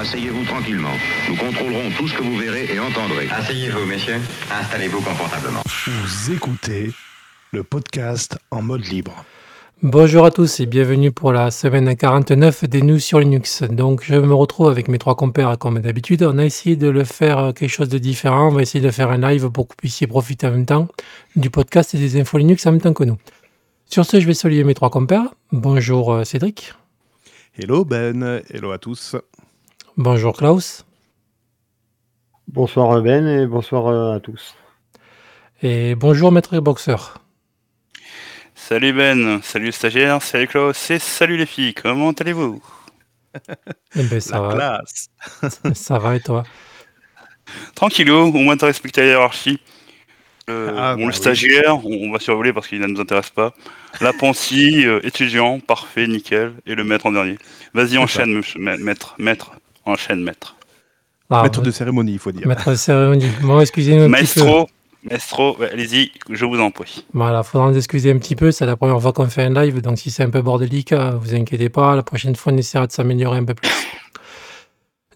Asseyez-vous tranquillement. Nous contrôlerons tout ce que vous verrez et entendrez. Asseyez-vous, messieurs. Installez-vous confortablement. Vous écoutez le podcast en mode libre. Bonjour à tous et bienvenue pour la semaine 49 des news sur Linux. Donc je me retrouve avec mes trois compères comme d'habitude. On a essayé de le faire quelque chose de différent. On va essayer de faire un live pour que vous puissiez profiter en même temps du podcast et des infos Linux en même temps que nous. Sur ce, je vais saluer mes trois compères. Bonjour euh, Cédric. Hello Ben, hello à tous. Bonjour Klaus. Bonsoir Ben et bonsoir euh, à tous. Et bonjour Maître Boxer. Salut Ben, salut stagiaire, salut Klaus et salut les filles, comment allez-vous? Eh ben, ça La va. classe. Ça va et toi? Tranquillou, au moins t'as respecté la hiérarchie. Euh, Ah, bon, bah le oui. stagiaire, on, on va survoler parce qu'il ne nous intéresse pas. L'apprenti, euh, étudiant, parfait, nickel. Et le maître en dernier. Vas-y, enchaîne, maître, maître, enchaîne, maître. Ah, Maître de cérémonie, il faut dire. Maître de cérémonie. Bon, excusez-nous. Maestro, maestro, allez-y, je vous en prie. Voilà, faudra nous excuser un petit peu, c'est la première fois qu'on fait un live, donc si c'est un peu bordélique, euh, vous inquiétez pas, la prochaine fois on essaiera de s'améliorer un peu plus.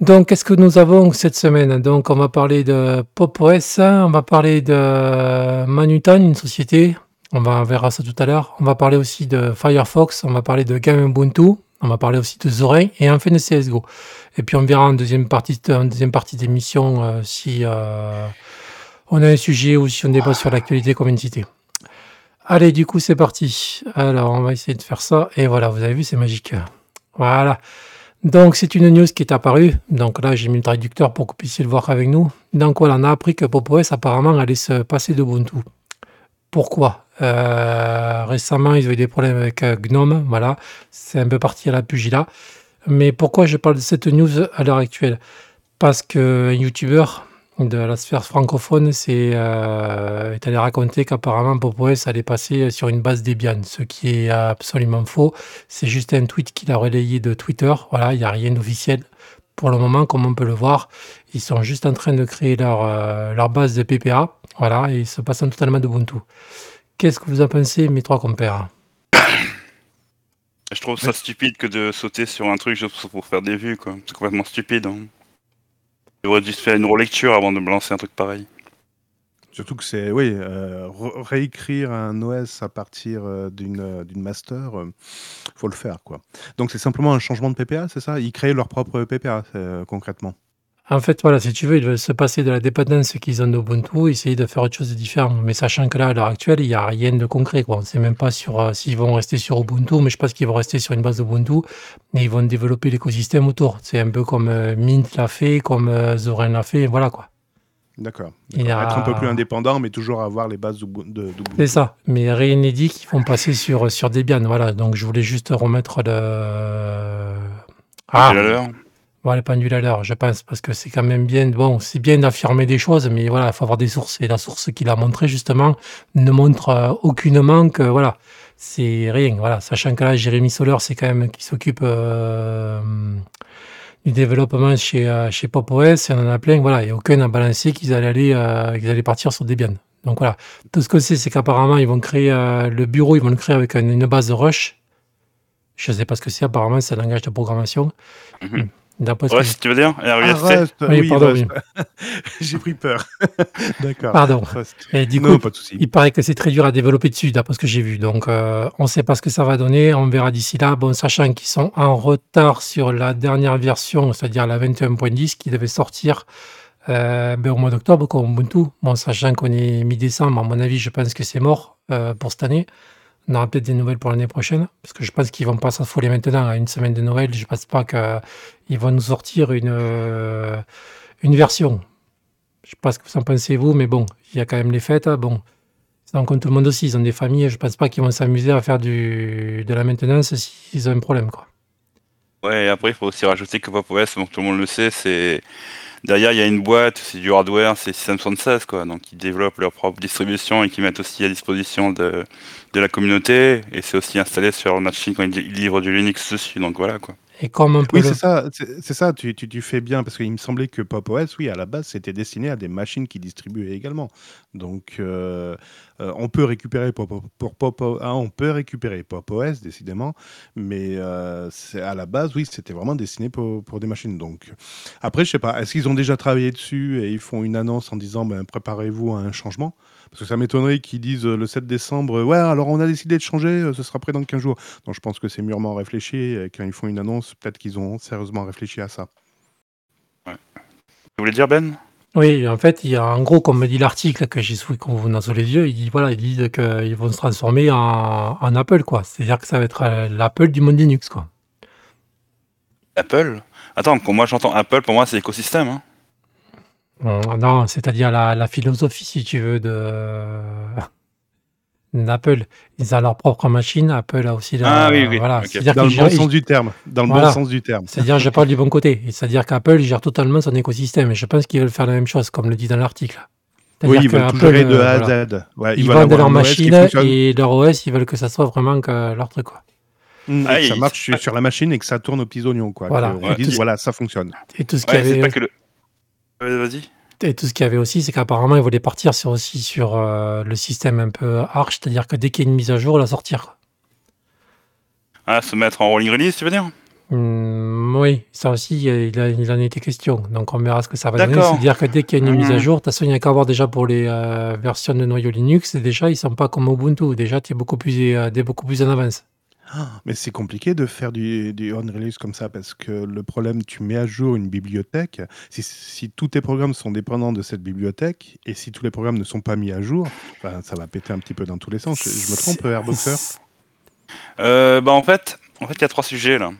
Donc, qu'est-ce que nous avons cette semaine? Donc, on va parler de PopOS, on va parler de Manutan, une société, on, va, on verra ça tout à l'heure. On va parler aussi de Firefox, on va parler de Game Ubuntu, on va parler aussi de Zorin et enfin de CSGO. Et puis, on verra en deuxième partie, deuxième partie d'émission euh, si euh, on a un sujet ou si on débat sur l'actualité comme une cité. Allez, du coup, c'est parti. Alors, on va essayer de faire ça. Et voilà, vous avez vu, c'est magique. Voilà. Donc, c'est une news qui est apparue. Donc là, j'ai mis le traducteur pour que vous puissiez le voir avec nous. Donc voilà, on a appris que PopOS apparemment allait se passer d'Ubuntu. Pourquoi? Euh, Récemment, ils eu des problèmes avec GNOME. Voilà, c'est un peu parti à la pugilat. Mais pourquoi je parle de cette news à l'heure actuelle? Parce qu'un YouTuber de la sphère francophone c'est, euh, est allé raconter qu'apparemment PopOS allait passer sur une base Debian, ce qui est absolument faux. C'est juste un tweet qu'il a relayé de Twitter. Voilà, il n'y a rien d'officiel pour le moment, comme on peut le voir. Ils sont juste en train de créer leur, euh, leur base de PPA. Voilà, et ils se passent totalement d'Ubuntu. Qu'est-ce que vous en pensez, mes trois compères? Je trouve ça stupide que de sauter sur un truc juste pour faire des vues, quoi. C'est complètement stupide. Hein. Il aurait dû se faire une relecture avant de me lancer un truc pareil. Surtout que c'est, oui, euh, re- réécrire un OS à partir euh, d'une euh, d'une master, faut le faire, quoi. Donc c'est simplement un changement de PPA, c'est ça? Ils créent leur propre PPA, concrètement. En fait, voilà, si tu veux, ils veulent se passer de la dépendance qu'ils ont d'Ubuntu, essayer de faire autre chose de différent. Mais sachant que là, à l'heure actuelle, il n'y a rien de concret. Quoi. On ne sait même pas sur euh, s'ils vont rester sur Ubuntu, mais je pense qu'ils vont rester sur une base Ubuntu, mais ils vont développer l'écosystème autour. C'est un peu comme euh, Mint l'a fait, comme euh, Zorin l'a fait, voilà quoi. D'accord. A- Être un peu plus indépendant, mais toujours avoir les bases de- d'Ubuntu. C'est ça. Mais rien n'est dit qu'ils vont passer sur, sur Debian. Voilà. Donc je voulais juste remettre le. Ah. Voilà, les pendules à l'heure, je pense, parce que c'est quand même bien. Bon, c'est bien d'affirmer des choses, mais voilà, il faut avoir des sources. Et la source qu'il a montrée, justement, ne montre euh, aucunement que, voilà, c'est rien. Voilà, sachant que là, Jérémy Soler, c'est quand même qui s'occupe euh, du développement chez, euh, chez on en a plein. Voilà, et aucun n'a balancé qu'ils allaient, aller, euh, qu'ils allaient partir sur Debian. Donc voilà, tout ce que c'est, c'est qu'apparemment, ils vont créer le bureau, ils vont le créer avec une, base Rush. Je ne sais pas ce que c'est, apparemment, c'est un langage de programmation. Mhm. D'après ce Ouais, que si tu veux dire Ah, RUST Rust, Oui, oui, pardon, Rust. J'ai pris peur. D'accord. Pardon. Rust. Et du non, coup, pas de souci. il paraît que c'est très dur à développer dessus, d'après ce que j'ai vu. Donc, euh, on ne sait pas ce que ça va donner. On verra d'ici là. Bon, sachant qu'ils sont en retard sur la dernière version, c'est-à-dire la 21.10, qui devait sortir euh, ben, au mois d'octobre, comme Ubuntu. Bon, sachant qu'on est mi-décembre, à mon avis, je pense que c'est mort euh, pour cette année. On aura peut-être des nouvelles pour l'année prochaine, parce que je pense qu'ils vont pas s'affoler maintenant à une semaine de Noël. Je pense pas qu'ils vont nous sortir une, euh, une version. Je sais pas ce que vous en pensez vous, mais bon, il y a quand même les fêtes. hein, Bon, c'est en compte tout le monde aussi. Ils ont des familles. Je pense pas qu'ils vont s'amuser à faire de la maintenance s'ils ont un problème, quoi. Ouais, et après, il faut aussi rajouter que tout le monde le sait, c'est. Derrière, il y a une boîte, c'est du hardware, c'est System 76, quoi. Donc, ils développent leur propre distribution et qui mettent aussi à disposition de, la communauté. Et c'est aussi installé sur leur machine quand ils ils livrent du Linux dessus. Donc, voilà, quoi. Et comme un peu Oui, le... c'est ça, c'est ça, tu, tu, tu fais bien, parce qu'il me semblait que Pop OS, oui, à la base, c'était destiné à des machines qui distribuaient également. Donc, euh, euh, on peut récupérer Pop, pour Pop, ah, on peut récupérer Pop OS, décidément, mais euh, à la base, oui, c'était vraiment destiné pour, pour des machines. Donc, après, je sais pas, est-ce qu'ils ont déjà travaillé dessus et ils font une annonce en disant, ben, préparez-vous à un changement? Parce que ça m'étonnerait qu'ils disent euh, le 7 décembre, ouais, alors on a décidé de changer, euh, ce sera prêt dans 15 jours. Donc, je pense que c'est mûrement réfléchi. Et quand ils font une annonce, peut-être qu'ils ont sérieusement réfléchi à ça. Vous voulez dire Ben? Oui, en fait, il y a en gros, comme dit l'article que j'ai sous, qu'on a sous les yeux, il dit voilà, ils disent qu'ils vont se transformer en, en Apple, quoi. C'est-à-dire que ça va être euh, l'Apple du monde Linux, quoi. Apple? Attends, quand moi j'entends Apple, pour moi c'est l'écosystème. Hein. Euh, non, c'est-à-dire la, la philosophie, si tu veux, de d'Apple. Ils ont leur propre machine. Apple a aussi. Ah oui, oui, Voilà. ok. C'est-à-dire Dans le bon gèrent- sens du terme. Dans le Voilà. bon sens du terme. C'est-à-dire, je parle du bon côté. Et C'est-à-dire qu'Apple gère totalement son écosystème. Et je pense qu'ils veulent faire la même chose, comme le dit dans l'article. Oui, C'est-à-dire ils veulent tout gérer de euh, A à voilà. Z. Ouais, Ils veulent vendent avoir leur un OS qui machine fonctionne. et leur OS, ils veulent que ça soit vraiment que leur truc. Quoi. Mm, Ah, et que ça il- marche sur- sur la machine et que ça tourne aux petits oignons. Quoi. Voilà. Que on Ouais. dise, voilà, ça fonctionne. Et tout ce qu'il y Ouais, c'est avait, pas que le. Vas-y. et tout ce qu'il y avait aussi, c'est qu'apparemment, ils voulaient partir sur, aussi sur euh, le système un peu Arch, c'est-à-dire que dès qu'il y a une mise à jour, la sortir. Ah, se mettre en rolling release, tu veux dire? Hum, oui, ça aussi, il, a- il en été question. Donc, on verra ce que ça va donner. C'est-à-dire que dès qu'il y a une mise à Mhm. jour, de toute façon, il n'y a qu'à voir déjà pour les euh, versions de noyau Linux. Et déjà, ils ne sont pas comme Ubuntu. Déjà, tu es beaucoup plus, euh, t'es beaucoup plus en avance. Mais c'est compliqué de faire du, du on-release comme ça parce que le problème, tu mets à jour une bibliothèque. Si, si tous tes programmes sont dépendants de cette bibliothèque et si tous les programmes ne sont pas mis à jour, ben, ça va péter un petit peu dans tous les sens. Je, je me trompe, Airboxer Euh, bah en fait, en fait, il y a trois sujets là.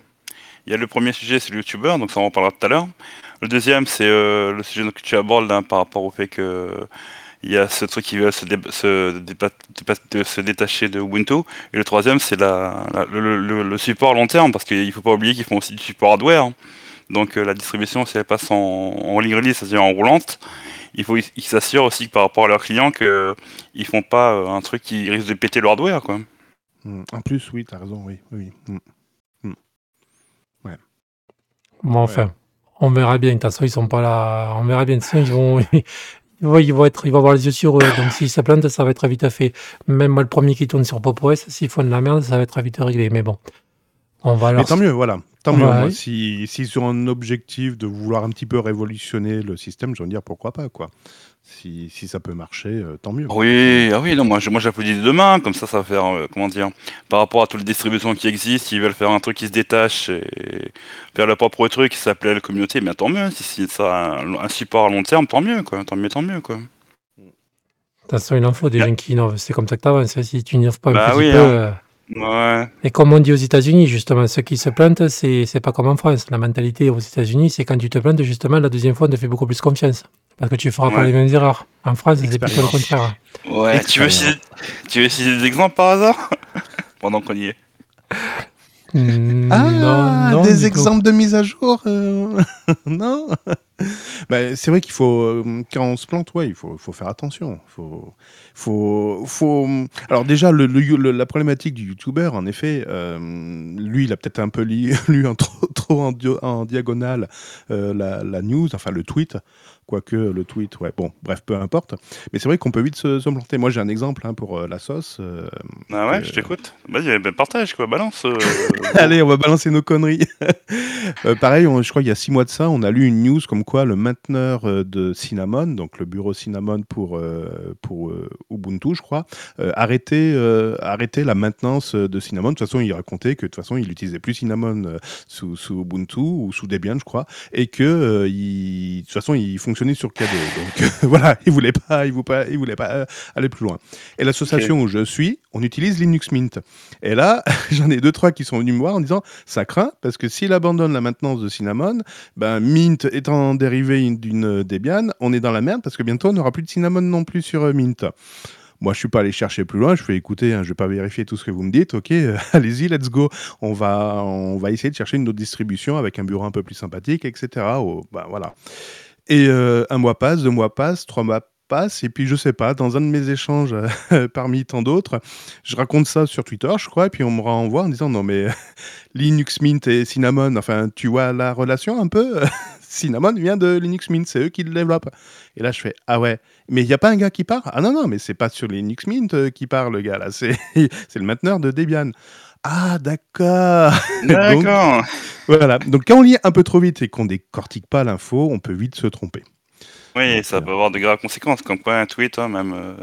Il y a le premier sujet, c'est le youtubeur, donc ça on en parlera tout à l'heure. Le deuxième, c'est euh, le sujet que tu abordes là, par rapport au fait que il y a ce truc qui veut se, dé- se, détacher de Ubuntu. Et le troisième, c'est la, la- le, le- le support à long terme, parce qu'il faut pas oublier qu'ils font aussi du support hardware. hein. Donc euh, la distribution, si elle passe en, en ligne release, c'est-à-dire en roulante, il faut ils s'assurent aussi que par rapport à leurs clients qu'ils font pas euh, un truc qui risque de péter le hardware, quoi. Mm. En plus, oui, tu as raison, oui. oui. Mm. Bon, enfin, on verra bien. De toute façon, ils sont pas là. On verra bien. De toute façon, ils vont, vont, ils vont être, ils vont avoir les yeux sur eux. Donc, si ça plante, ça va être vite fait. Même moi, le premier qui tourne sur Pop OS, s'ils font de la merde, ça va être vite réglé. Mais bon, on va Mais leur. tant mieux, voilà. Tant Ouais. mieux. moi, si, si sur un objectif de vouloir un petit peu révolutionner le système, je veux dire pourquoi pas, quoi. Si, si ça peut marcher, euh, tant mieux. Oui, ah oui, non, moi, je- moi j'applaudis demain, comme ça, ça va faire, euh, comment dire, par rapport à toutes les distributions qui existent, ils veulent faire un truc qui se détache et faire leur propre truc qui s'appelait la communauté, mais tant mieux, si, si ça a un, un support à long terme, tant mieux, quoi, tant mieux, tant mieux, quoi. De toute façon, il en faut des gens qui innovent. C'est comme ça que tu avances. Si tu n'innoves pas un Bah petit oui, peu. hein. euh, Ouais, Et comme on dit aux États-Unis, justement, ceux qui se plantent, c'est c'est pas comme en France. La mentalité aux États-Unis, c'est quand tu te plantes, justement, la deuxième fois, on te fait beaucoup plus confiance. Parce que tu feras pas Ouais. les mêmes erreurs. En France, c'est plutôt le contraire. ouais, tu veux, citer, tu veux citer des exemples par hasard Pendant qu'on y est. Mm, Ah, non, non, des coup. exemples de mise à jour euh, Non Bah, C'est vrai qu'il faut, euh, quand on se plante, ouais, il faut, faut faire attention. Faut, faut, faut... Alors déjà, le, le- le- la problématique du youtubeur, en effet, euh, lui, il a peut-être un peu li- lu un trop, trop en, dio- en diagonale euh, la, la news, enfin le tweet, quoique le tweet, ouais, bon, bref, peu importe. Mais c'est vrai qu'on peut vite se, se planter. Moi, j'ai un exemple hein, pour euh, la sauce. euh, Ah ouais, je t'écoute. Vas-y, ben, partage, quoi, balance. euh, Allez, on va balancer nos conneries. Euh, pareil, on- je crois qu'il y a six mois de ça, on a lu une news comme quoi le mainteneur euh, de Cinnamon, donc le bureau Cinnamon pour, euh, pour euh, Ubuntu, je crois, arrêtait, arrêtait la maintenance de Cinnamon. De toute façon, il racontait que de toute façon, il n'utilisait plus Cinnamon sous, sous Ubuntu ou sous Debian, je crois, et que il, de toute façon, il fonctionnait sur KDE. Donc voilà, il voulait pas, il voulait pas, il voulait pas aller plus loin. Et l'association où je suis, on utilise Linux Mint. Et là, j'en ai deux trois qui sont venus me voir en disant ça craint parce que s'il abandonne la maintenance de Cinnamon, ben Mint étant dérivé d'une Debian, on est dans la merde parce que bientôt on n'aura plus de Cinnamon non plus sur euh, Mint. Moi, je suis pas allé chercher plus loin. Je fais écouter, hein, je vais pas vérifier tout ce que vous me dites. Ok, allez-y, let's go. On va, on va essayer de chercher une autre distribution avec un bureau un peu plus sympathique, etc. Oh, ben, voilà. Et euh, un mois passe, deux mois passent, trois mois passe et puis je sais pas, dans un de mes échanges euh, parmi tant d'autres, je raconte ça sur Twitter, je crois, et puis on me renvoie en disant non mais Linux Mint et Cinnamon, enfin tu vois la relation un peu? Cinnamon vient de Linux Mint, c'est eux qui le développent. Et là je fais ah ouais, mais il n'y a pas un gars qui part? Ah non non, mais c'est pas sur Linux Mint euh, qui part le gars là, c'est le mainteneur de Debian. Ah d'accord. D'accord. voilà. Donc quand on lit un peu trop vite et qu'on décortique pas l'info, on peut vite se tromper. Oui, Donc, ça euh, peut avoir de graves conséquences, comme quoi un tweet, hein, même, euh,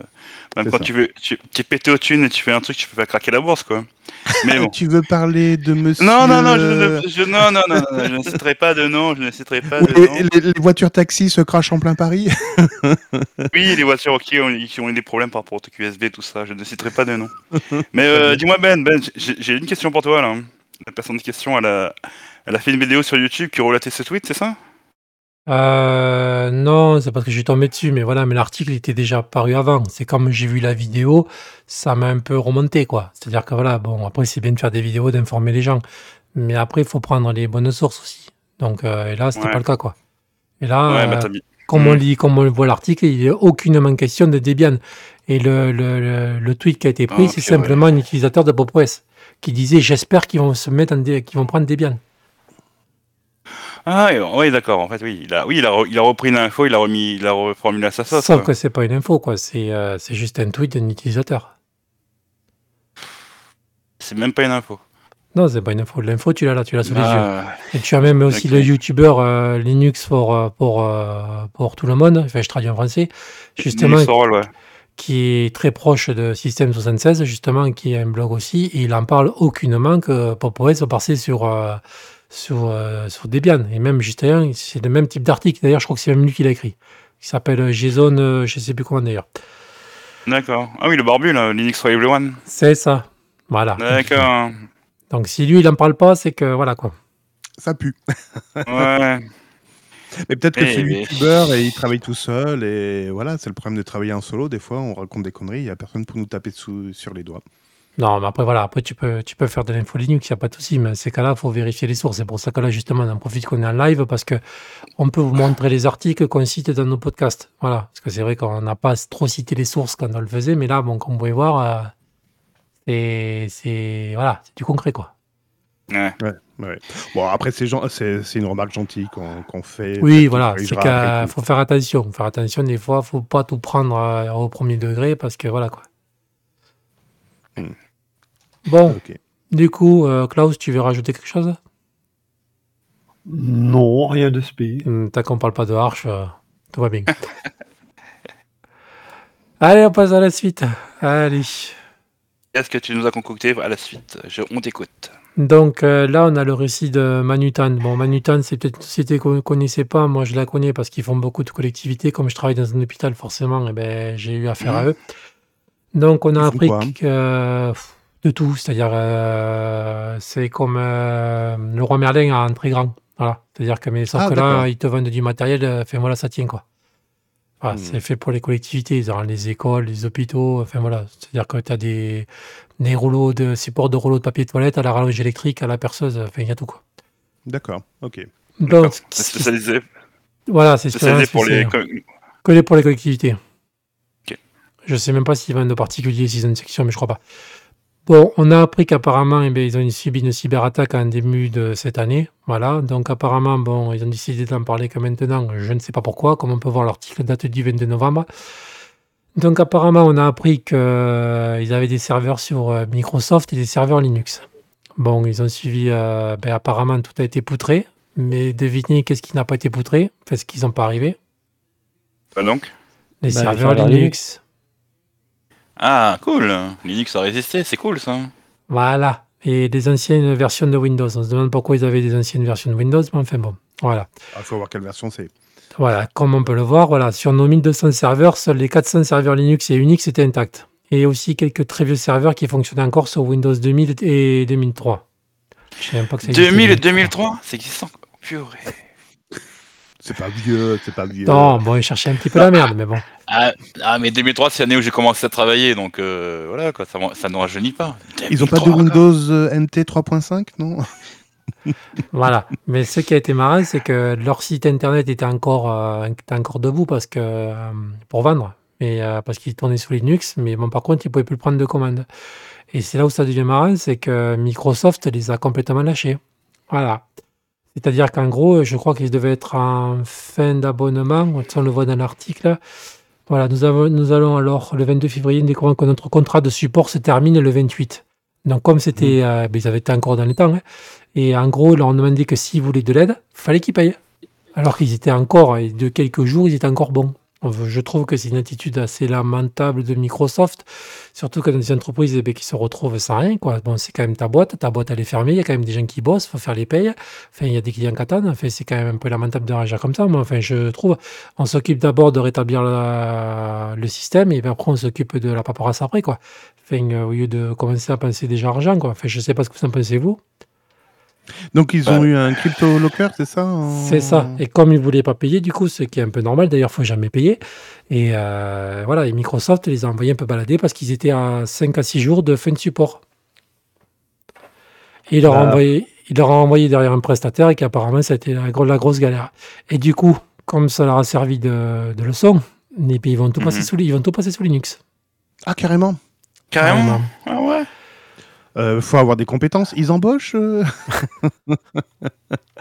même quand ça. tu veux, tu, es pété au thunes et tu fais un truc, tu peux faire craquer la bourse, quoi. Mais bon. Tu veux parler de monsieur Non, non, non, je ne, je, non, non, non, non, je ne citerai pas de nom, je ne citerai pas de les, nom. les- les voitures taxi se crachent en plein Paris? Oui, les voitures qui ont, qui ont eu des problèmes par rapport au USB, tout ça, je ne citerai pas de nom. Mais euh, dis-moi Ben, Ben, j'ai j'ai une question pour toi là. La personne de question, elle a, elle a fait une vidéo sur YouTube qui relatait ce tweet, c'est ça? Euh, non, c'est parce que je suis tombé dessus, mais voilà, mais l'article était déjà paru avant. C'est comme j'ai vu la vidéo, ça m'a un peu remonté, quoi. C'est-à-dire que voilà, bon, après, c'est bien de faire des vidéos, d'informer les gens. Mais après, il faut prendre les bonnes sources aussi. Donc, euh, et là, c'était Ouais. pas le cas, quoi. Et là, euh, bah mis. comme on Mm. lit, comme on voit l'article, il n'y a aucunement question de Debian. Et le, le, le, le tweet qui a été pris, Ah, c'est simplement un utilisateur de PopOS qui disait J'espère qu'ils vont se mettre en dé- qu'ils vont prendre Debian. Ah, ouais, ouais, d'accord, en fait, oui. Il a, oui, il a, re- il a repris l'info, il a remis, il a reformulé à sa sauce. Sauf quoi. que c'est pas une info, quoi. C'est euh, c'est juste un tweet d'un utilisateur. C'est même pas une info. Non, c'est pas une info. L'info, tu l'as là, tu l'as sous les yeux. Ah, Et tu as même aussi le youtubeur euh, Linux pour, euh, pour, euh, pour tout le monde, enfin je traduis en français, justement, Linux for All, ouais. qui est très proche de System 76, justement, qui a un blog aussi, et il en parle aucunement que PopOS va passer sur, euh, sur, euh, sur Debian. Et même, justement, c'est le même type d'article. D'ailleurs, je crois que c'est même lui qui l'a écrit. Il s'appelle JSON, euh, je sais plus comment d'ailleurs. D'accord. Ah oui, le barbu, là, Linux for Everyone. C'est ça. Voilà. D'accord. Donc si lui, il en parle pas, c'est que voilà quoi. Ça pue. Ouais. Mais peut-être que Eh, c'est mais- youtubeur et il travaille tout seul. Et voilà, c'est le problème de travailler en solo. Des fois, on raconte des conneries, il n'y a personne pour nous taper dessous, sur les doigts. Non, mais après, voilà, après, tu peux, tu peux faire de l'info Linux, il n'y a pas de souci, mais ces cas-là, il faut vérifier les sources. C'est pour ça que là, justement, on en profite qu'on est en live parce que on peut vous montrer les articles qu'on cite dans nos podcasts. Voilà, parce que c'est vrai qu'on n'a pas trop cité les sources quand on le faisait, mais là, bon, comme vous pouvez voir, euh, c'est, c'est, voilà, c'est du concret, quoi. Ouais. Ouais. Bon, après, c'est gen- c'est c'est une remarque gentille qu'on qu'on fait. Oui, voilà, c'est qu'il faut faire attention. Faut faire attention, des fois, faut pas tout prendre euh, au premier degré parce que voilà, quoi. Hmm. Bon, du coup, euh, Klaus, tu veux rajouter quelque chose? Non, rien de spé. Hum, Tant qu'on parle pas de Arch, euh, tout va bien. Allez, on passe à la suite. Allez. Qu'est-ce que tu nous as concocté à la suite? Je, On t'écoute. Donc euh, là, on a le récit de Manutan. Bon, Manutan, c'est peut-être une société qu'on ne connaissait pas. Moi, je la connais parce qu'ils font beaucoup de collectivités. Comme je travaille dans un hôpital, forcément, eh ben, j'ai eu affaire à eux. Donc, on a appris quoi, hein que, euh, de tout. C'est-à-dire, euh, c'est comme euh, le roi Merlin en très grand. Voilà. C'est-à-dire que, mais sauf Ah, que là, ils te vendent du matériel. euh, Enfin, voilà, ça tient, quoi. Voilà, Hmm. C'est fait pour les collectivités, les écoles, les hôpitaux. Enfin, voilà. C'est-à-dire que tu as des, des rouleaux de support de rouleaux de papier toilette à la rallonge électrique, à la perceuse. Enfin, il y a tout, quoi. D'accord, ok. Donc, spécialisé, voilà, c'est spécialisé pour les. spécialisé. Que les- pour les collectivités. Je sais même pas s'ils vendent de particuliers, s'ils ont une section, mais je crois pas. Bon, on a appris qu'apparemment, eh bien, ils ont subi une cyberattaque en début de cette année. Voilà. Donc, apparemment, bon, ils ont décidé d'en parler que maintenant. Je ne sais pas pourquoi. Comme on peut voir, l'article date du 22 novembre. Donc, apparemment, on a appris qu'ils avaient des serveurs sur euh, Microsoft et des serveurs Linux. Bon, ils ont suivi. euh, ben, apparemment, tout a été poutré. Mais devinez qu'est-ce qui n'a pas été poutré? Enfin, ce qu'ils n'ont pas arrivé. Bah donc Les Bah, serveurs Linux. Ah, cool. Linux a résisté, c'est cool ça. Voilà. Et des anciennes versions de Windows. On se demande pourquoi ils avaient des anciennes versions de Windows, mais enfin bon. Voilà. Il faut voir quelle version c'est. Voilà. Comme on peut le voir, voilà. Sur nos 1200 serveurs, seuls les 400 serveurs Linux et Unix étaient intacts. Et aussi quelques très vieux serveurs qui fonctionnaient encore sur Windows 2000 et 2003. Je sais même pas que ça existait 2000 et 2003. 2003 C'est existant. Purée. C'est pas vieux, c'est pas vieux. Non, bon, ils cherchaient un petit peu la merde, mais bon. Ah, ah, mais 2003, c'est l'année où j'ai commencé à travailler, donc euh, voilà, quoi, ça, ça ne rajeunit pas. Ils ont pas de 2003, quoi. Windows euh, NT 3.5, non Voilà. Mais ce qui a été marrant, c'est que leur site internet était encore, euh, était encore debout parce que, euh, pour vendre, mais euh, parce qu'il tournait sous Linux. Mais bon, par contre, ils ne pouvaient plus prendre de commandes. Et c'est là où ça devient marrant, c'est que Microsoft les a complètement lâchés. Voilà. C'est-à-dire qu'en gros, je crois qu'ils devaient être en fin d'abonnement. On le voit dans l'article. Voilà, nous, avons, nous allons alors le 22 février découvrir que notre contrat de support se termine le 28. Donc comme c'était, euh, ben, ils avaient été encore dans les temps, hein. et en gros, ils leur ont demandé que s'ils voulaient de l'aide, fallait qu'ils payent. Alors qu'ils étaient encore, et de quelques jours, ils étaient encore bons. Je trouve que c'est une attitude assez lamentable de Microsoft, surtout quand des entreprises eh ben, qui se retrouvent sans rien. Quoi. Bon, c'est quand même ta boîte, ta boîte elle est fermée, il y a quand même des gens qui bossent, il faut faire les payes. Enfin, il y a des clients qui attendent. Enfin, c'est quand même un peu lamentable de réagir comme ça. Mais enfin, je trouve, on s'occupe d'abord de rétablir le système et puis après on s'occupe de la paperasse après. Quoi. Enfin, euh, au lieu de commencer à penser déjà argent. Quoi. Enfin, je sais pas ce que vous en pensez vous. Donc ils ont eu un crypto locker, c'est ça en- C'est ça. Et comme ils ne voulaient pas payer, du coup, ce qui est un peu normal, d'ailleurs, il faut jamais payer. Et euh, voilà, et Microsoft les a envoyés un peu balader parce qu'ils étaient à 5 à 6 jours de fin de support. Et il leur, a Bah. envoyé, il leur a envoyé derrière un prestataire et qu'apparemment, ça a été la, gro- la grosse galère. Et du coup, comme ça leur a servi de, de leçon, et puis ils vont tout passer Mhm. sous, ils vont tout passer sous Linux. Ah carrément. Carrément. Ah ouais. Euh, faut avoir des compétences. Ils embauchent. euh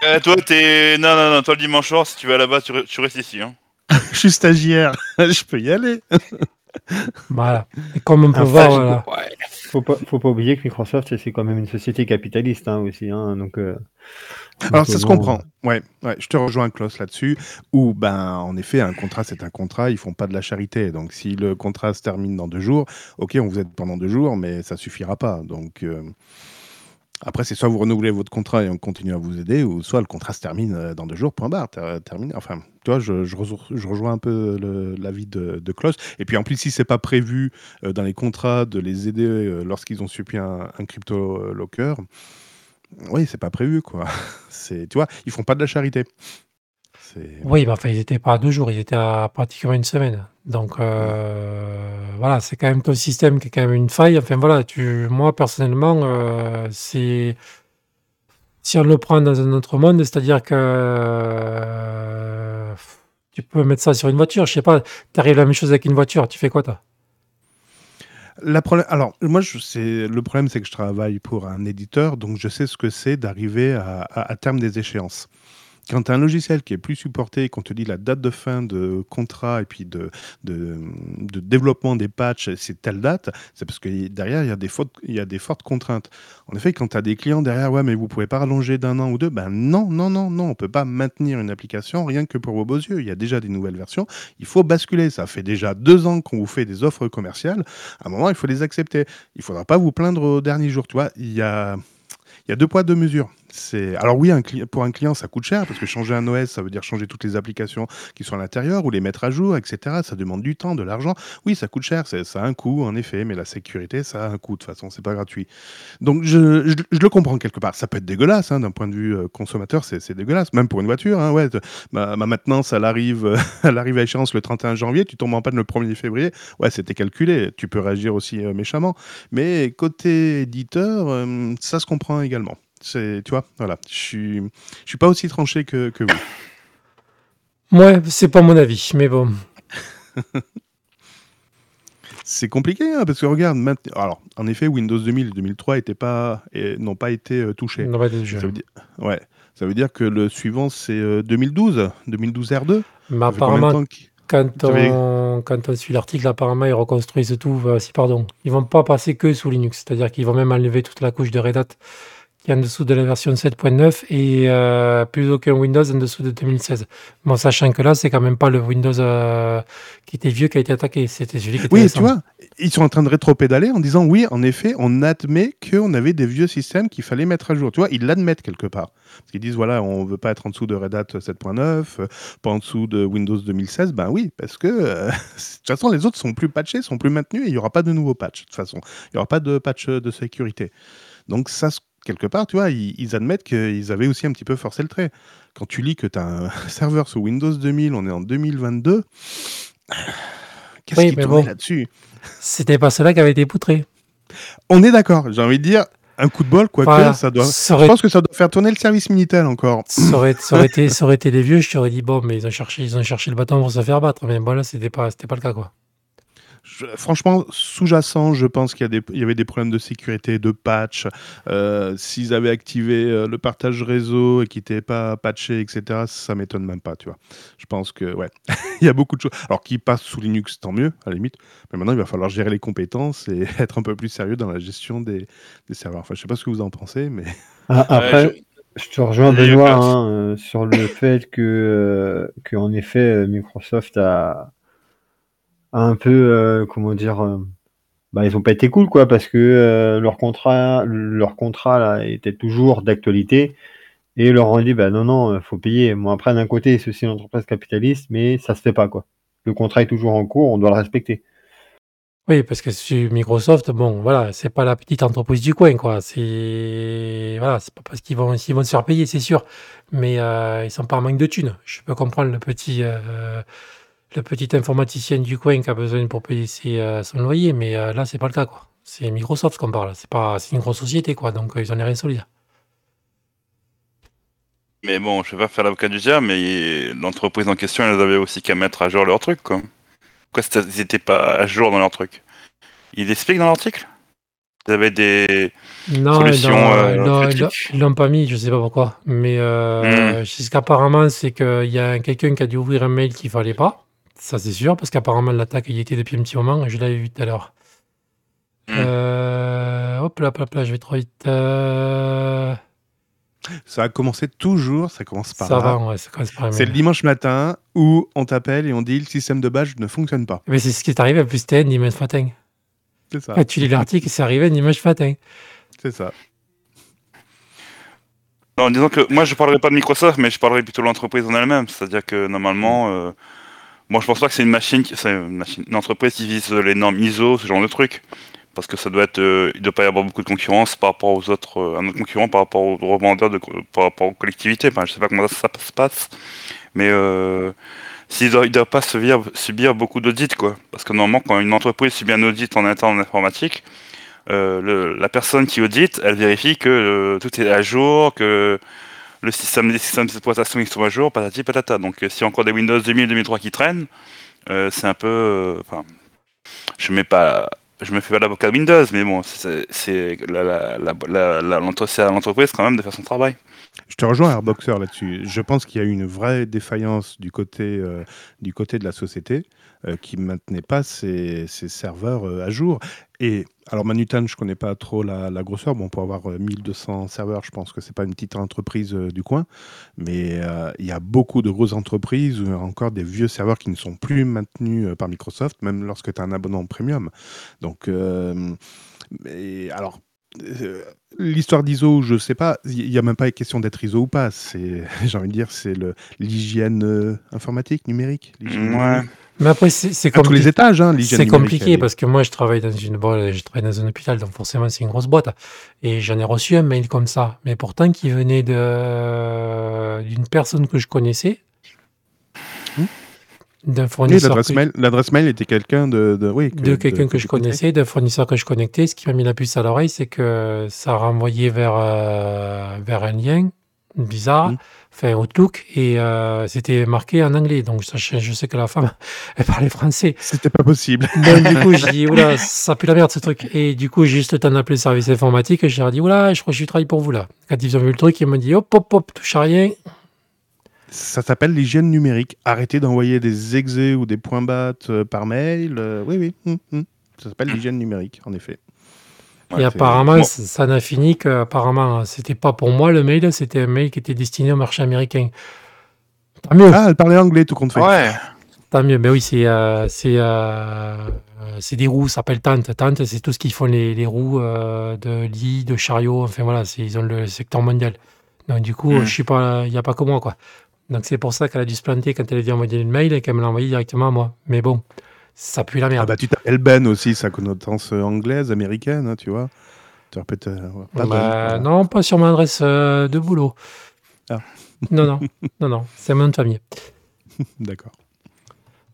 Euh, toi, t'es. Non, non, non, toi, le dimanche soir, si tu vas là-bas, tu, re- tu restes ici. Hein. Je suis stagiaire. Je peux y aller. Voilà. Et comme on peut Un voir, stage, voilà. Ouais. Faut pas, faut pas oublier que Microsoft, c'est- quand même une société capitaliste hein, aussi. Hein, donc, euh, Alors donc, ça euh, se comprend. Ouais, ouais, je te rejoins Klaus là-dessus. Où ben en effet un contrat c'est un contrat, ils font pas de la charité. Donc si le contrat se termine dans deux jours, ok on vous aide pendant deux jours, mais ça suffira pas. Donc euh, après c'est soit vous renouvelez votre contrat et on continue à vous aider, ou soit le contrat se termine euh, dans deux jours. Point barre. ter- Terminé. Enfin tu vois je, rejoins- un peu l'avis de, Klaus. Et puis en plus si c'est pas prévu euh, dans les contrats de les aider euh, lorsqu'ils ont subi un, crypto locker. Oui, c'est pas prévu, quoi. Tu vois, ils font pas de la charité. Oui, mais enfin, ils n'étaient pas à deux jours, ils étaient à pratiquement une semaine. Donc, euh, voilà, c'est quand même ton système qui est quand même une faille. Enfin, voilà, moi, personnellement, euh. Si on le prend dans un autre monde, c'est-à-dire que euh, tu peux mettre ça sur une voiture, je sais pas, tu arrives la même chose avec une voiture, tu fais quoi, toi? La. Alors, moi, le problème, c'est que je travaille pour un éditeur, donc je sais ce que c'est d'arriver à, à- à terme des échéances. Quand tu as un logiciel qui est plus supporté, qu'on te dit la date de fin de contrat et puis de, développement des patchs, c'est telle date, c'est parce que derrière, il y, a des fortes contraintes. En effet, quand tu as des clients derrière, ouais, mais vous pouvez pas rallonger d'un an ou deux, ben non, non, non, non, on peut pas maintenir une application rien que pour vos beaux yeux. Il y a déjà des nouvelles versions, il faut basculer. Ça fait déjà deux ans qu'on vous fait des offres commerciales. À un moment, il faut les accepter. Il faudra pas vous plaindre au dernier jour. Tu vois, il y a deux poids, deux mesures. C'est... Alors oui, pour un client, ça coûte cher, parce que changer un OS, ça veut dire changer toutes les applications qui sont à l'intérieur, ou les mettre à jour, etc. Ça demande du temps, de l'argent. Oui, ça coûte cher, ça a un coût, en effet, mais la sécurité, ça a un coût, de toute façon, c'est pas gratuit. Donc je, le comprends quelque part. Ça peut être dégueulasse, hein, d'un point de vue euh, consommateur, c'est, dégueulasse. Même pour une voiture, hein, ouais, ma, ma maintenance, elle arrive, elle arrive à échéance le 31 janvier, tu tombes en panne le 1er février, ouais, c'était calculé, tu peux réagir aussi euh, méchamment. Mais côté éditeur, euh, ça se comprend également. C'est, tu vois, voilà, je suis, je suis pas aussi tranché que, que vous. Ouais, c'est pas mon avis, mais bon. C'est compliqué, hein, parce que regarde, maintenant- alors, en effet, Windows 2000 et 2003 étaient pas, et n'ont pas été euh, touchés. Ça veut dire, ouais, ça veut dire que le suivant c'est euh, 2012, 2012 R2. Mais apparemment, Quand on, quand on suit l'article, apparemment, ils reconstruisent tout. euh, si, pardon. Ils vont pas passer que sous Linux. C'est-à-dire qu'ils vont même enlever toute la couche de Red Hat est en dessous de la version 7.9 et euh, plus aucun Windows en dessous de 2016. Bon, sachant que là, c'est quand même pas le Windows euh, qui était vieux qui a été attaqué. C'était celui qui était Oui, récent. tu vois, ils sont en train de rétro-pédaler en disant oui, en effet, on admet qu'on avait des vieux systèmes qu'il fallait mettre à jour. Tu vois, ils l'admettent quelque part. Parce qu'ils disent voilà, on veut pas être en dessous de Red Hat 7.9, euh, pas en dessous de Windows 2016. Ben oui, parce que euh, de toute façon, les autres sont plus patchés, sont plus maintenus et il n'y aura pas de nouveaux patchs. De toute façon, il n'y aura pas de patch de sécurité. Donc, ça, se- quelque part, tu vois, ils, ils admettent qu'ils avaient aussi un petit peu forcé le trait. Quand tu lis que tu as un serveur sous Windows 2000, on est en 2022. Qu'est-ce Oui, qui bon. là-dessus? C'était pas cela qui avait été poutré. On est d'accord, j'ai envie de dire, Un coup de bol, quoi Voilà. que ça doit. Ça Je aurait, pense que ça doit faire tourner le service Minitel encore. ça aurait- ça aurait été, ça aurait été les vieux, je t'aurais dit bon, mais ils ont cherché, ils ont cherché le bâton pour se faire battre. Mais bon là, c'était pas, c'était pas le cas quoi. Je- franchement, sous-jacent, je pense qu'il y, avait des problèmes de sécurité, de patch. Euh, S'ils avaient activé euh, le partage réseau et qui n'était pas patché, etc., ça m'étonne même pas, tu vois. Je pense que, ouais, il y a beaucoup de choses. Alors, qui passent sous Linux, tant mieux, à la limite. Mais maintenant, il va falloir gérer les compétences et être un peu plus sérieux dans la gestion des, des serveurs. Enfin, je sais pas ce que vous en pensez, mais Ah, Après, Ouais, je te rejoins Benoît hein, euh, sur le fait que, euh, que en effet euh, Microsoft a un peu euh, comment dire euh, bah ils ont pas été cool quoi parce que euh, leur contrat leur contrat était toujours d'actualité et ils leur ont dit bah non non faut payer. Bon après d'un côté c'est aussi une entreprise capitaliste mais ça se fait pas quoi. Le contrat est toujours en cours, on doit le respecter. Oui, parce que sur Microsoft, bon, voilà, c'est pas la petite entreprise du coin, quoi. C'est voilà, c'est pas parce qu'ils vont, s'ils vont se faire payer, c'est sûr, mais euh, ils sont pas en manque de thunes. Je peux comprendre le petit, le petit informaticien du coin qui a besoin pour payer ses, euh, son loyer, mais euh, là, c'est pas le cas, quoi. C'est Microsoft qu'on parle. C'est pas, c'est une grosse société, quoi. Donc euh, ils en ont rien solide. Mais bon, je vais pas faire l'avocat du diable, mais l'entreprise en question, elle avait aussi qu'à mettre à jour leur truc, quoi. Pourquoi ils étaient pas à jour dans leur truc? Ils expliquent dans l'article? Ils avaient des... Non, Solution, non, euh, ils l'ont- pas mis, je sais pas pourquoi. Mais euh, ce qu'apparemment, c'est qu'il y a quelqu'un qui a dû ouvrir un mail qu'il fallait pas. Ça, c'est sûr, parce qu'apparemment, l'attaque y était depuis un petit moment, et je l'avais vu tout à l'heure. Hmm. Euh, hop là, hop là, hop là, je vais trop vite. Euh, ça a commencé toujours, ça commence par ça là. va, ouais, ça commence par C'est le dimanche matin où on t'appelle et on dit le système de base ne fonctionne pas. Mais c'est ce qui est arrivé, en plus, c'était un dimanche matin. C'est ça. Tu lis l'article, c'est arrivé dimanche matin. C'est ça. Non, disons que moi, je parlerai pas de Microsoft, mais je parlerai plutôt de l'entreprise en elle-même. C'est-à-dire que normalement... Euh... Bon, je pense pas que c'est une machine, c'est une, machine, une entreprise qui vise les normes ISO, ce genre de trucs. Parce que ça doit être, euh, il doit pas y avoir beaucoup de concurrence par rapport aux autres, euh, à nos concurrents, par rapport aux revendeurs, de, par rapport aux collectivités. Enfin, je sais pas comment ça, se passe, mais euh, s'ils doivent, ils doivent pas subir, subir beaucoup d'audits, quoi. Parce que normalement, quand une entreprise subit un audit en interne en informatique, euh, le- la personne qui audite, elle vérifie que euh, tout est à jour, que le système, les systèmes d'exploitation ils sont à jour, patati patata. Donc, euh, s'il y a encore des Windows 2000, 2003 qui traînent, euh, c'est un peu, euh, enfin, je mets pas, je me fais pas l'avocat Windows, mais bon, c'est à l'entreprise quand même de faire son travail. Je te rejoins, Airboxer, là-dessus. Je pense qu'il y a eu une vraie défaillance du côté, du côté de la société qui ne maintenait pas ses, serveurs à jour. Et alors, Manutan, je ne connais pas trop la, la grosseur. Bon, pour avoir euh, 1200 serveurs, je pense que c'est pas une petite entreprise euh, du coin. Mais euh, il y a beaucoup de grosses entreprises où il y a encore des vieux serveurs qui ne sont plus maintenus euh, par Microsoft, même lorsque tu as un abonnement premium. Donc, euh, mais alors, euh, l'histoire d'ISO, je sais pas, il n'y a même pas question d'être ISO ou pas. C'est, j'ai envie de dire, c'est l'hygiène euh, informatique, numérique. Ouais. Mais après, c'est À tous les étages, hein, C'est compliqué parce que moi je travaille dans une boîte, je travaille dans un hôpital, donc forcément c'est une grosse boîte. Et j'en ai reçu un mail comme ça, mais pourtant qui venait d'une personne que je connaissais, Hmm. d'un fournisseur, l'adresse que, mail, était quelqu'un de, de, oui, de quelqu'un que, que je connaissais, d'un fournisseur que je connectais. Ce qui m'a mis la puce à l'oreille, c'est que ça renvoyait vers euh, vers un lien bizarre, Hmm. Enfin Outlook, et euh, c'était marqué en anglais. Donc je, je sais que la femme, elle parlait français. C'était pas possible. Donc, du coup, j'ai dit, oula, ça pue la merde ce truc. Et du coup, j'ai juste le temps d'appeler le service informatique et je leur ai dit, oula, je crois que je travaille pour vous là. Quand ils ont vu le truc, ils m'ont dit, hop, hop, hop, touche à rien. Ça s'appelle l'hygiène numérique. Arrêtez d'envoyer des exés ou des points bas euh, par mail. euh, oui, oui. hum, hum. Ça s'appelle l'hygiène numérique, en effet. Et apparemment, bon. ça n'a fini que, apparemment, c'était pas pour moi le mail, c'était un mail qui était destiné au marché américain. Tant mieux, Ah, elle parlait anglais, tout compte fait. Ouais. tant mieux. Ben oui, c'est euh, c'est euh, c'est des roues, ça s'appelle Tante. Tante, c'est tout ce qu'ils font les, les roues euh, de lit, de chariot, enfin voilà, ils ont le secteur mondial. Donc du coup, Mm. je suis pas, il n'y a pas que moi quoi. Donc c'est pour ça qu'elle a dû se planter quand elle a dû envoyer le mail et qu'elle me l'a envoyé directement à moi. Mais bon, ça pue la Ah merde. bah tu t'appelles Ben aussi, sa connotance euh, anglaise, américaine, hein, tu vois. Tu répètes euh, pas Bah, Ben, non, pas sur mon adresse euh, de boulot. Ah. Non, non, non, non, c'est mon nom de famille. D'accord.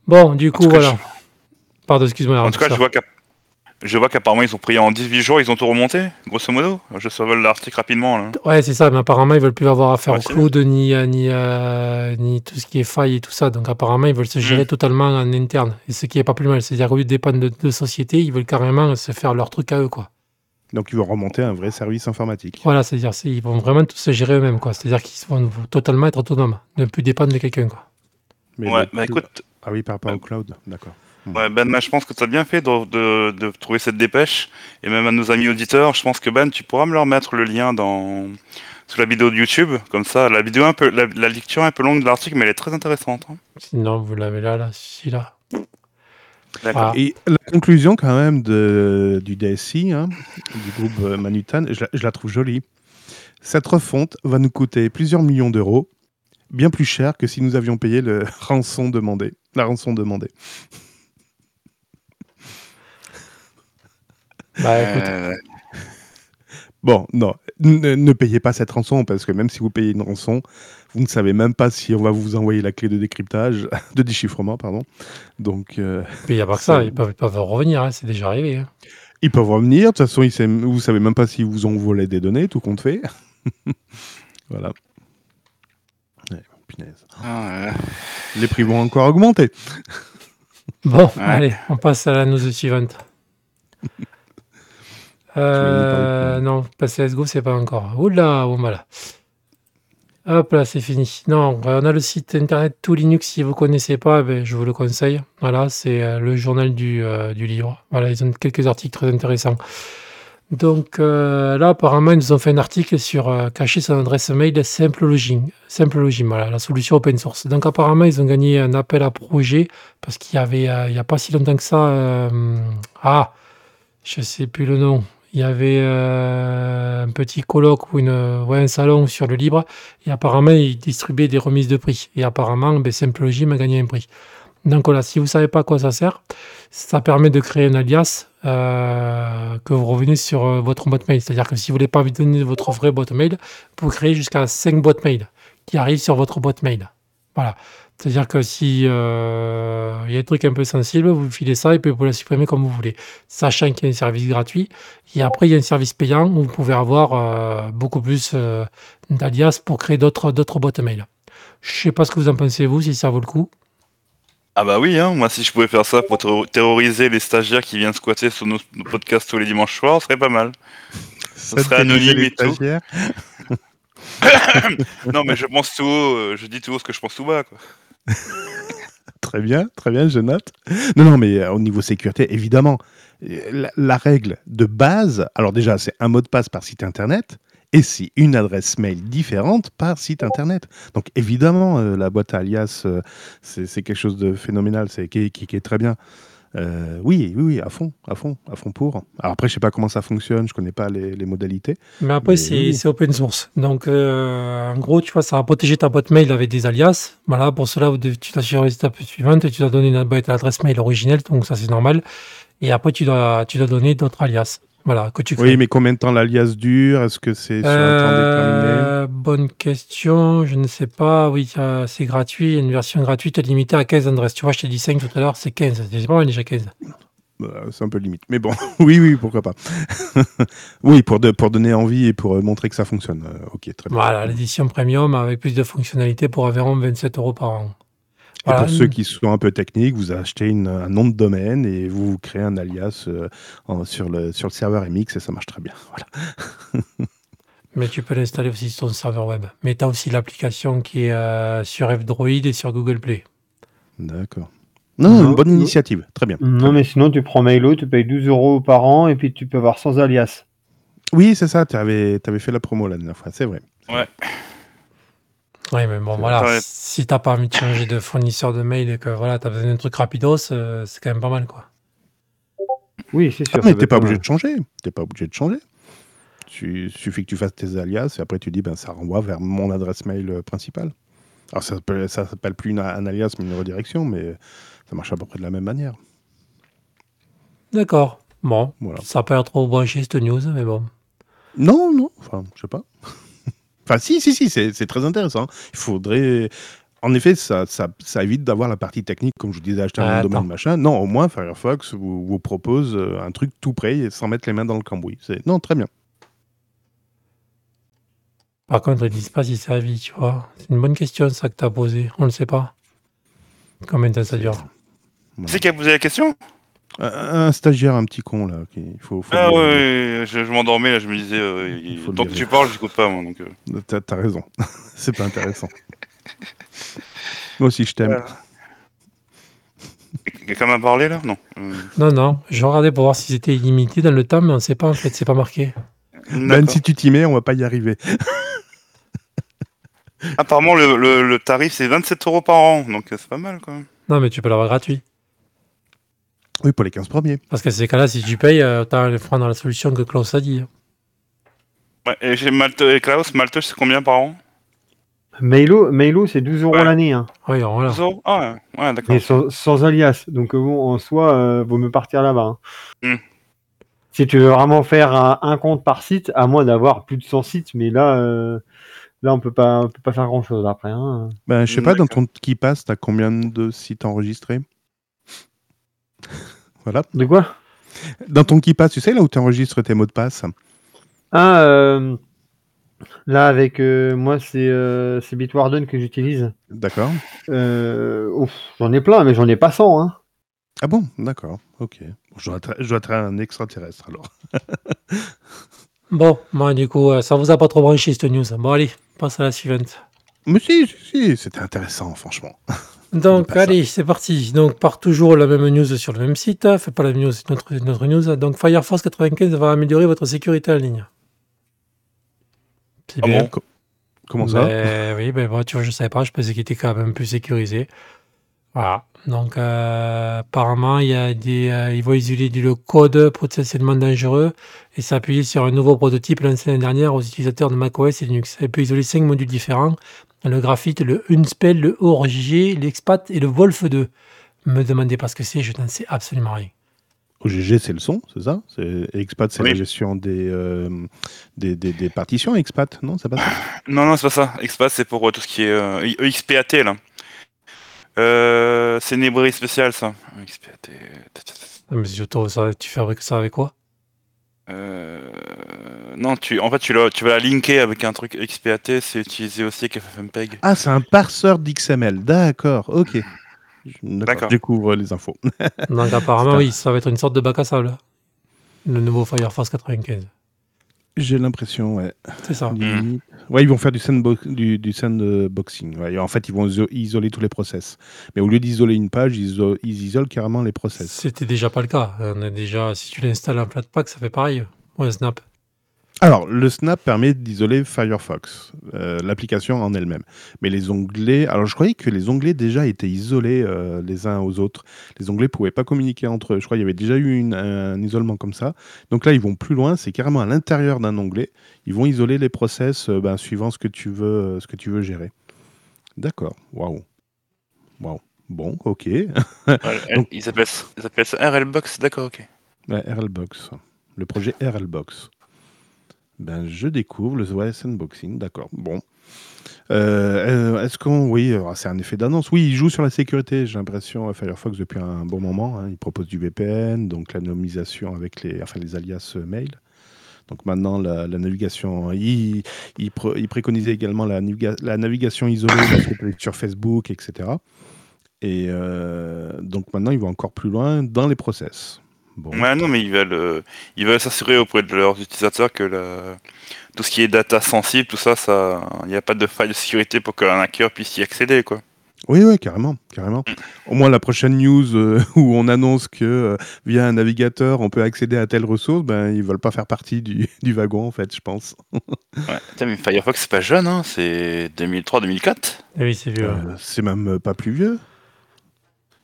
Bon, du coup, voilà. Pardon, excuse-moi. En tout cas, je vois qu'à Je vois qu'apparemment ils ont pris en 18 jours, ils ont tout remonté, grosso modo. Je survole l'article rapidement là. Ouais, c'est ça, mais apparemment ils veulent plus avoir affaire Ouais, au cloud ni, euh, ni, euh, ni tout ce qui est faille et tout ça. Donc apparemment ils veulent se gérer Mm. totalement en interne. Et ce qui est pas plus mal, c'est-à-dire au lieu de dépendre de, de sociétés, ils veulent carrément se faire leur truc à eux, quoi. Donc ils vont remonter un vrai service informatique. Voilà, c'est-à-dire c'est- ils vont vraiment tout se gérer eux-mêmes, quoi. C'est-à-dire qu'ils vont totalement être autonomes, ne plus dépendre de quelqu'un, quoi. Mais Ouais, bah écoute, Ah oui, par rapport au cloud, d'accord. Ouais, Ben, je pense que tu as bien fait de, de, de trouver cette dépêche. Et même à nos amis auditeurs, je pense que Ben, tu pourras me leur mettre le lien dans sous la vidéo de YouTube. Comme ça, la vidéo un peu, la, la lecture est un peu longue de l'article, mais elle est très intéressante. hein. Sinon, vous l'avez là, là, si là. D'accord. Ah. Et la conclusion quand même de, du DSI, hein, du groupe euh, Manutan, je la, je la trouve jolie. Cette refonte va nous coûter plusieurs millions d'euros, bien plus cher que si nous avions payé le rançon demandé, la rançon demandée. Bah écoute, Euh, Bon, non, ne, ne payez pas cette rançon parce que même si vous payez une rançon, vous ne savez même pas si on va vous envoyer la clé de décryptage, de déchiffrement, pardon. Donc, euh, il n'y a pas que ça, ils peuvent, ils peuvent revenir, hein, c'est déjà arrivé. hein. ils peuvent revenir. De toute façon, ils savent- vous savez même pas si vous ont volé des données, tout compte fait. voilà. Ouais, punaise. ah, ouais. Les prix vont encore augmenter. Bon, Ouais. allez, on passe à la news suivante. Euh, non, pas CSGO, c'est pas encore. Oula, bon voilà. Hop là, c'est fini. Non, euh, on a le site internet Tout Linux. Si vous connaissez pas, ben, je vous le conseille. Voilà, c'est euh, le journal du, euh, du livre. Voilà, ils ont quelques articles très intéressants. Donc euh, là, apparemment, ils nous ont fait un article sur euh, cacher son adresse mail Simple Login. Simple Login, voilà, la solution open source. Donc apparemment, ils ont gagné un appel à projet parce qu'il y avait, il n'y a pas si longtemps que ça, ah, je sais plus le nom. Il y avait euh, un petit colloque ou un salon sur le libre et apparemment, ils distribuaient des remises de prix. Et apparemment, ben, Simple Login a gagné un prix. Donc voilà, si vous savez pas à quoi ça sert, ça permet de créer un alias euh, que vous revenez sur euh, votre boîte mail. C'est-à-dire que si vous voulez pas vous donner votre vraie boîte mail, vous créer jusqu'à 5 boîtes mail qui arrivent sur votre boîte mail. Voilà. C'est-à-dire que si euh, il y a des trucs un peu sensibles, vous filez ça et puis vous la supprimer comme vous voulez. Sachant qu'il y a un service gratuit. Et après, il y a un service payant où vous pouvez avoir euh, beaucoup plus euh, d'alias pour créer d'autres d'autres boîtes mail. Je sais pas ce que vous en pensez, vous, si ça vaut le coup. Ah bah oui, hein, moi si je pouvais faire ça pour terro- terroriser les stagiaires qui viennent squatter sur nos, nos podcasts tous les dimanches soirs, ce serait pas mal. Ça serait anonyme les et tout. stagiaires. Non mais je pense tout haut, je dis tout haut ce que je pense tout bas. Quoi. Très bien, très bien, je note. Non, non, mais euh, au niveau sécurité, évidemment, la, règle de base, alors déjà, c'est un mot de passe par site internet et c'est une adresse mail différente par site internet. Donc évidemment, euh, la boîte à alias, euh, c'est quelque chose de phénoménal, c'est qui est très bien. Euh, oui, oui, oui, à fond, à fond, à fond pour. Alors après, je sais pas comment ça fonctionne, je connais pas les, les modalités. Mais après, Mais c'est open source. Donc, euh, en gros, tu vois, ça va protéger ta boîte mail avec des alias. Voilà, pour cela, tu dois suivre l'étape suivante et tu dois donner une boîte adresse mail originelle, donc ça, c'est normal. Et après, tu dois, tu dois donner d'autres alias. Voilà, que tu crées. Oui, mais combien de temps l'alias dure? Est-ce que c'est sur un temps déterminé? Euh, bonne question, je ne sais pas. Oui, c'est gratuit. Une version gratuite limitée à 15 adresses. Tu vois, je t'ai dit 5 tout à l'heure, c'est 15. C'est pas déjà 15. Bah, c'est un peu limite. Mais bon, oui, oui, pourquoi pas. oui, pour, de- pour donner envie et pour euh, montrer que ça fonctionne. Euh, ok, très bien. Voilà, l'édition premium avec plus de fonctionnalités pour environ 27 euros par an. Et Voilà. pour ceux qui sont un peu techniques, vous achetez une- un nom de domaine et vous, vous créez un alias euh, en- sur, le, sur le serveur MX et ça marche très bien. Voilà. Mais tu peux l'installer aussi sur ton serveur web. Mais tu as aussi l'application qui est euh, sur F-Droid et sur Google Play. D'accord. Non, Non, une bonne initiative. Très bien. Non, mais sinon, tu prends Mailo, tu payes 12 euros par an et puis tu peux avoir sans alias. Oui, c'est ça. Tu avais, fait la promo la dernière fois. C'est vrai. Oui, mais bon, voilà. Ouais. Si t'as pas envie de changer de fournisseur de mail et que voilà, tu as besoin d'un truc rapidos, euh, c'est quand même pas mal, quoi. Oui, c'est sûr. Ah, mais peut t'es être pas mal. obligé de changer. T'es pas obligé de changer. Tu suffit que tu fasses tes alias et après tu dis ben ça renvoie vers mon adresse mail euh, principale. Alors ça s'appelle, ça s'appelle plus une- un alias mais une redirection, mais ça marche à peu près de la même manière. D'accord. Bon, Voilà. ça pas l'air trop branché cette news, mais bon. Non, non, enfin, je sais pas. Enfin, si, si, si, c'est très intéressant. Il faudrait. en effet, ça, ça, ça évite d'avoir la partie technique, comme je vous disais, acheter un Ah, domaine attends. machin. Non, au moins, Firefox vous, vous propose euh, un truc tout prêt et sans mettre les mains dans le cambouis. Non, très bien. Par contre, ils disent pas si c'est à vie, tu vois. C'est une bonne question, ça, que tu as posée. On ne sait pas. Combien de temps ça dure? C'est qui a posé la question? Un, stagiaire, un petit con, là. Qui, il faut, faut Ah ouais, je, je m'endormais là, je me disais, euh, il- tant que tu parles, j'écoute pas moi. Donc, euh. T'as, t'as raison. c'est pas intéressant. Moi aussi, je t'aime. Voilà. Quelqu'un m'a parlé là? Non. Euh, Non, non. Je regardais pour voir si c'était illimité dans le temps, mais on ne sait pas, en fait. C'est pas marqué. Ben, d'accord. si tu t'y mets, on va pas y arriver. Apparemment, le, le- le tarif c'est 27 euros par an, donc euh, c'est pas mal quand même. Non, mais tu peux l'avoir gratuit. Oui, pour les 15 premiers. Parce que ces cas-là, si tu payes, euh, autant le prendre la solution que Klaus a dit. Ouais, et chez Malte et Klaus, Malte c'est combien par an? Mailo, Mailo c'est 12 euros Ouais. l'année. Hein. Oui, voilà. 12 euros? Ah ouais, ouais d'accord. Mais sans, sans alias. Donc euh, bon, en soi, euh, vaut mieux partir là-bas. hein. Hmm. Si tu veux vraiment faire un, un compte par site, à moins d'avoir plus de 100 sites, mais là, euh, là on peut pas, on peut pas faire grand-chose après. Hein. Ben, je sais pas, dans ton qui passe, t'as combien de sites enregistrés? Voilà. De quoi? Dans ton qui passe, tu sais, là où tu enregistres tes mots de passe Ah, euh, là avec euh, moi, c'est euh, c'est Bitwarden que j'utilise. D'accord. Euh, ouf, j'en ai plein, mais j'en ai pas 100. Hein. Ah bon? D'accord. Ok. Bon, Je dois, être, je dois être un extraterrestre alors. Bon, moi, du coup, ça vous a pas trop branché, cette news. Bon, allez, passe à la suivante. Mais si, si, si, c'était intéressant, franchement. Donc, allez, c'est parti. Donc, par toujours la même news sur le même site. Fait pas la même news, c'est notre, notre news. Donc, Firefox 95 va améliorer votre sécurité en ligne. C'est Ah bien. bon Co- Comment ça? Ben Oui, ben moi, tu vois, je savais pas. Je pensais qu'il était quand même plus sécurisé. Voilà. Donc, euh, apparemment, il y a des, euh, ils vont isoler du le code potentiellement dangereux et s'appuyer sur un nouveau prototype lancé l'année dernière aux utilisateurs de macOS et Linux. Elle peut isoler cinq modules différents le graphite, le Unspell, le ORG, l'Expat et le Wolf 2. Me demandez pas ce que c'est, je n'en sais absolument rien. OGG, c'est le son, c'est ça? Expat, c'est Oui. la gestion des, euh, des, des, des partitions, Expat, non C'est pas ça? Non, non, c'est pas ça. Expat, c'est pour euh, tout ce qui est euh, EXPAT là. Euh, c'est une librairie spéciale ça. Ah, Mais ça, tu fabriques ça avec quoi? Euh, non, tu, en fait, tu, tu vas la linker avec un truc XPAT, c'est utilisé aussi avec FFmpeg. Ah, c'est un parseur d'XML. D'accord, ok. Je- D'accord, découvre les infos. Donc apparemment, oui, ça va être une sorte de bac à sable. Le nouveau Firefox 95. J'ai l'impression, ouais. C'est ça. Mm. Ouais, ils vont faire du, sandbo- du, du sandboxing. Ouais, en fait, ils vont iso- isoler tous les process. Mais au lieu d'isoler une page, ils, iso- ils isolent carrément les process. C'était déjà pas le cas. On a déjà, si tu l'installes en Flatpak, ça fait pareil. Ouais, Snap. Alors, le Snap permet d'isoler Firefox, euh, l'application en elle-même. Mais les onglets, alors je croyais que les onglets déjà étaient isolés euh, les uns aux autres. Les onglets pouvaient pas communiquer entre eux. Je crois qu'il y avait déjà eu une- un isolement comme ça. Donc là, ils vont plus loin. C'est carrément à l'intérieur d'un onglet. Ils vont isoler les process euh, ben, suivant ce que tu veux, ce que tu veux gérer. D'accord. Waouh. Waouh. Bon, ok. Donc- ils, appellent, ça- ils appellent ça RLBox, d'accord, ok. Ouais, RLBox. Le projet RLBox. Ben, je découvre le ouais, Sandboxing, d'accord. Bon. Euh, euh, Est-ce qu'on. Oui, alors, c'est un effet d'annonce. Oui, il joue sur la sécurité, j'ai l'impression, Firefox depuis un bon moment. hein. Il propose du VPN, donc l'anonymisation avec les, enfin, les alias euh, mail. Donc maintenant, la, la navigation. Il, il, pr- il préconisait également la, naviga- la navigation isolée sur Facebook, etc. Et euh, donc maintenant, il va encore plus loin dans les process. Bon. Ouais, non, mais ils veulent, euh, ils veulent s'assurer auprès de leurs utilisateurs que la- tout ce qui est data sensible, tout ça, ça, il n'y a pas de faille de sécurité pour qu'un hacker puisse y accéder, quoi. Oui, oui, carrément, carrément. Au moins la prochaine news euh, où on annonce que euh, via un navigateur on peut accéder à telle ressource, ben ils veulent pas faire partie du, du wagon en fait, je pense. Ouais. Putain, mais Firefox, c'est pas jeune, hein, c'est 2003-2004. Eh oui, c'est vieux. Euh, c'est même pas plus vieux.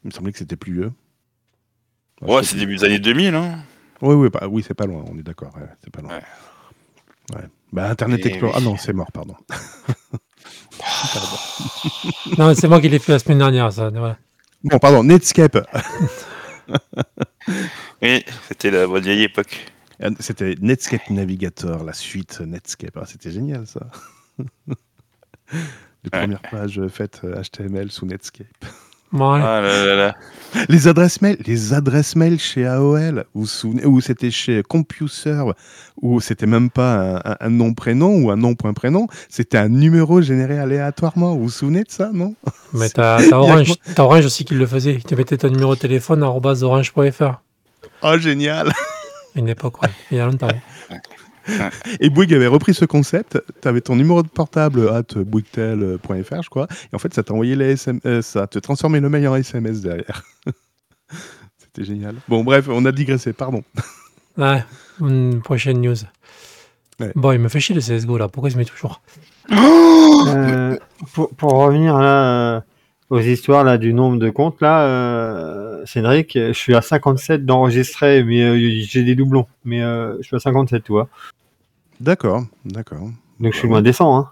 Il me semblait que c'était plus vieux. Ouais, c'est début des années 2000, hein. Oui, oui, bah, oui, c'est pas loin, on est d'accord. ouais, c'est pas loin. Ouais. Ouais. Bah, Internet Et Explorer. oui. Ah non, c'est mort, pardon. Non, c'est moi qui l'ai fait la semaine dernière, ça. voilà. Bon, pardon, Netscape. Et c'était la bonne vieille époque. Euh, C'était Netscape Navigator, la suite Netscape. Ah, c'était génial ça. Les Ouais. premières pages faites HTML sous Netscape. Ouais. Ah là là là. Les adresses mail, les adresses mail chez AOL, vous vous souvenez, ou c'était chez CompuServe, où c'était même pas un, nom prénom ou un nom point prénom, c'était un numéro généré aléatoirement. Vous vous souvenez de ça, non? Mais t'as t'as a Orange, Orange aussi qui le faisait. Tu mettais ton numéro de téléphone orange.fr. Oh génial Une époque, ouais. Il y a longtemps. Et Bouygues avait repris ce concept. Tu avais ton numéro de portable at bouyguetel.fr, je crois. Et en fait, ça t'envoyait les SM, euh, ça te transformait le mail en SMS derrière. C'était génial. Bon, bref, on a digressé, pardon. Ouais, une prochaine news. Ouais. Bon, il me fait chier le CSGO là. Pourquoi il se met toujours? Euh, pour, pour revenir là euh, aux histoires là du nombre de comptes là, euh, Cédric, je suis à 57 d'enregistrés, mais euh, j'ai des doublons, mais euh, je suis à 57, tu vois. D'accord, d'accord. Donc je suis loin des 100, hein.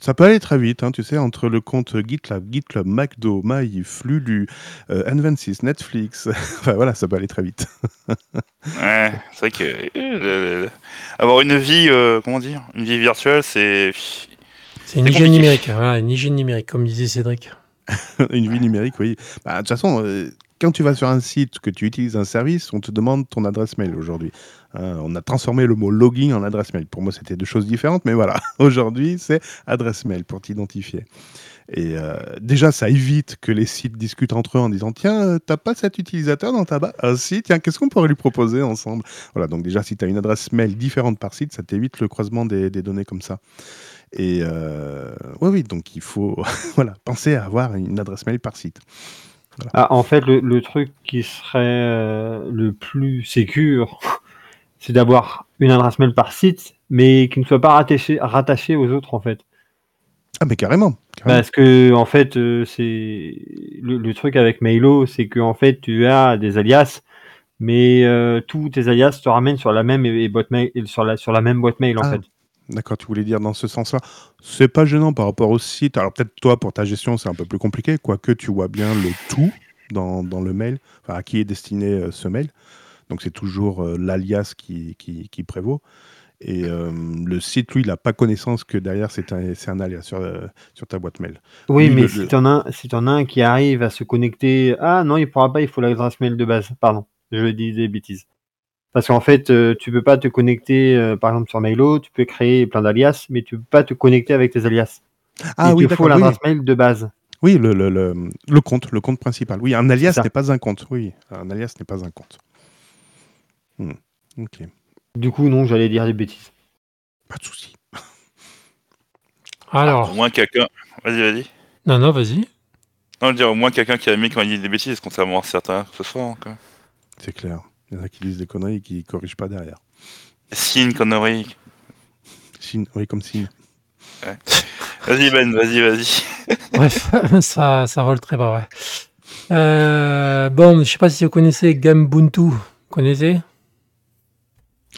Ça peut aller très vite, hein, tu sais, entre le compte GitLab, GitLab, McDo, Maï, Flulu, euh, N26, Netflix. enfin voilà, ça peut aller très vite. Ouais, c'est vrai que euh, avoir une vie, euh, comment dire, une vie virtuelle, c'est C'est une hygiène numérique. Voilà, une hygiène numérique, comme disait Cédric. Une vie numérique, oui. Bah, de toute façon, euh, quand tu vas sur un site, que tu utilises un service, on te demande ton adresse mail aujourd'hui. Hein, on a transformé le mot login en adresse mail. Pour moi, c'était deux choses différentes, mais voilà. Aujourd'hui, c'est adresse mail pour t'identifier. Et euh, déjà, ça évite que les sites discutent entre eux en disant Tiens, euh, t'as pas cet utilisateur dans ta base Ah, si, tiens, qu'est-ce qu'on pourrait lui proposer ensemble? Voilà, donc déjà, si tu as une adresse mail différente par site, ça t'évite le croisement des, des données comme ça. Et euh, oui, oui, donc il faut voilà, penser à avoir une adresse mail par site. Ah, en fait, le, le truc qui serait euh, le plus sécure, c'est d'avoir une adresse mail par site, mais qui ne soit pas rattachée rattachée aux autres, en fait. Ah, mais carrément. carrément. Parce que, en fait, euh, c'est le, le truc avec Mailo, c'est que en fait, tu as des alias, mais euh, tous tes alias te ramènent sur la même et, et boîte mail, et sur la sur la même boîte mail, en Ah. fait. D'accord, tu voulais dire dans ce sens-là. C'est pas gênant par rapport au site. Alors peut-être toi, pour ta gestion, c'est un peu plus compliqué, quoique tu vois bien le tout dans, dans le mail, enfin, à qui est destiné euh, ce mail. Donc c'est toujours euh, l'alias qui, qui, qui prévaut. Et euh, le site, lui, il n'a pas connaissance que derrière, c'est un, un alias sur, sur ta boîte mail. Oui, mais le- si le- t'en as, si t'en as un qui arrive à se connecter, ah non, il pourra pas, il faut l'adresse mail de base. Pardon, je dis des bêtises. Parce qu'en fait, euh, tu peux pas te connecter, euh, par exemple sur Mailo, tu peux créer plein d'alias, mais tu peux pas te connecter avec tes alias. Ah il oui, te faut. Oui, l'adresse mail de base. oui le, le, le, le compte, le compte principal. Oui, un alias n'est pas un compte. Oui, un alias n'est pas un compte. Hmm, Ok, Du coup, non, j'allais dire des bêtises. pas de souci. Alors, au moins quelqu'un. Vas-y, vas-y. non, non, vas-y. Non, je veux dire, au moins quelqu'un qui a mis quand il dit des bêtises, contrairement à certains ce soir. Quoi. C'est clair. Il y en a qui disent des conneries et qui ne corrigent pas derrière. Si une connerie. Signe, oui, comme signe. Vas-y, Ben, vas-y, vas-y. Bref, ça, ça vole très bas, ouais. Euh, bon, je sais pas si vous connaissez Gambuntu. Vous connaissez?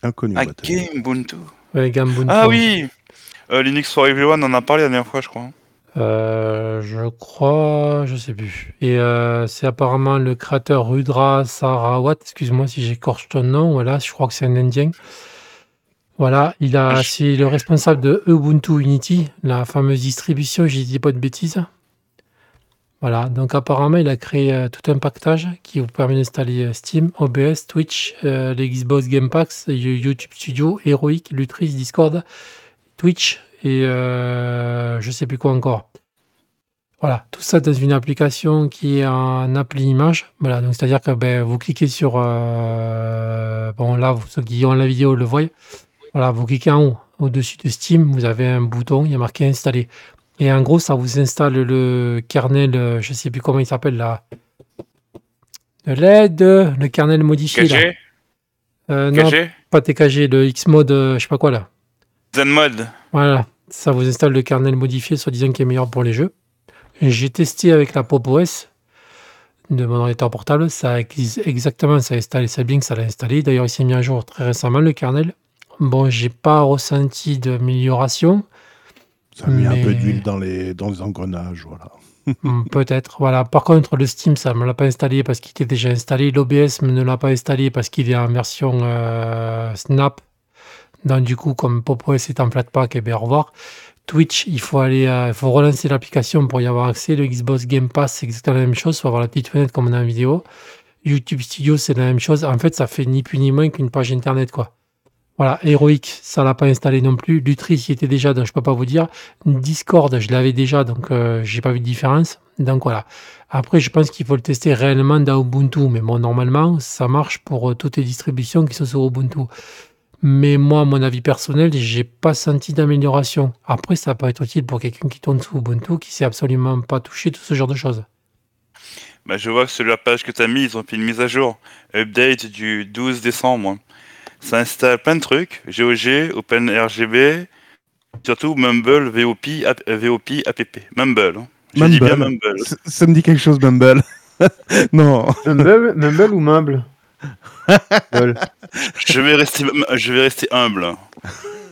Inconnu. Ah. Ouais, Gambuntu. Ah oui Euh, Linux for Everyone, on en a parlé la dernière fois, je crois. Euh, je crois, je sais plus. Et euh, c'est apparemment le créateur Rudra Sarawat, excuse-moi si j'écorche ton nom, voilà, je crois que c'est un Indien. Voilà, il a, c'est le responsable de Ubuntu Unity, la fameuse distribution, j'ai dit pas de bêtises. Voilà, donc apparemment il a créé euh, tout un pactage qui vous permet d'installer Steam, OBS, Twitch, les Xbox Game Packs, YouTube Studio, Heroic, Lutris, Discord, Twitch et euh, je sais plus quoi encore. Voilà, tout ça dans une application qui est en appli image. Voilà, donc c'est-à-dire que ben, vous cliquez sur. euh, bon, là, ceux qui ont la vidéo le voient. Voilà, vous cliquez en haut, au-dessus de Steam, vous avez un bouton, il y a marqué installer. Et en gros, ça vous installe le kernel, je sais plus comment il s'appelle là. De l'aide, le kernel modifié là. Caché? Euh, non, pas TKG, le Xmode, euh, je sais pas quoi là. Zenmod. Voilà, ça vous installe le kernel modifié, soi-disant qui est meilleur pour les jeux. J'ai testé avec la Pop OS de mon ordinateur portable, ça ex- exactement, ça a installé, c'est bien que ça l'a installé. D'ailleurs, il s'est mis à jour très récemment le kernel. Bon, j'ai pas ressenti d'amélioration, Ça a mis un peu Mais- d'huile dans les, dans les engrenages, voilà. Hmm, peut-être. Voilà. Par contre, le Steam, ça me l'a pas installé parce qu'il était déjà installé. L'OBS ne l'a pas installé parce qu'il est en version euh, Snap. Donc, du coup, comme PopOS est en Flatpak, et bien, au revoir. Twitch, il faut aller, il faut relancer l'application pour y avoir accès. Le Xbox Game Pass, c'est exactement la même chose. Il faut avoir la petite fenêtre comme on a en vidéo. YouTube Studio, c'est la même chose. En fait, ça fait ni plus ni moins qu'une page internet, quoi. Voilà, Heroic, ça l'a pas installé non plus. Lutris y était déjà, donc je peux pas vous dire. Discord, je l'avais déjà, donc euh, j'ai pas vu de différence. Donc voilà. Après, je pense qu'il faut le tester réellement dans Ubuntu, mais bon, normalement, ça marche pour euh, toutes les distributions qui sont sur Ubuntu. Mais moi, à mon avis personnel, j'ai pas senti d'amélioration. Après, ça peut être utile pour quelqu'un qui tourne sous Ubuntu, qui sait absolument pas toucher tout ce genre de choses. Bah, je vois que sur la page que tu as mis, ils ont fait une mise à jour. Update du 12 décembre. Ça installe plein de trucs. GOG, OpenRGB, surtout Mumble, VOP, app, euh, VOP APP. Mumble. hein. Je dis bien Mumble. Ça, ça me dit quelque chose, Mumble. non. Mumble, Mumble ou Mumble Mumble? Je vais rester, je vais rester humble.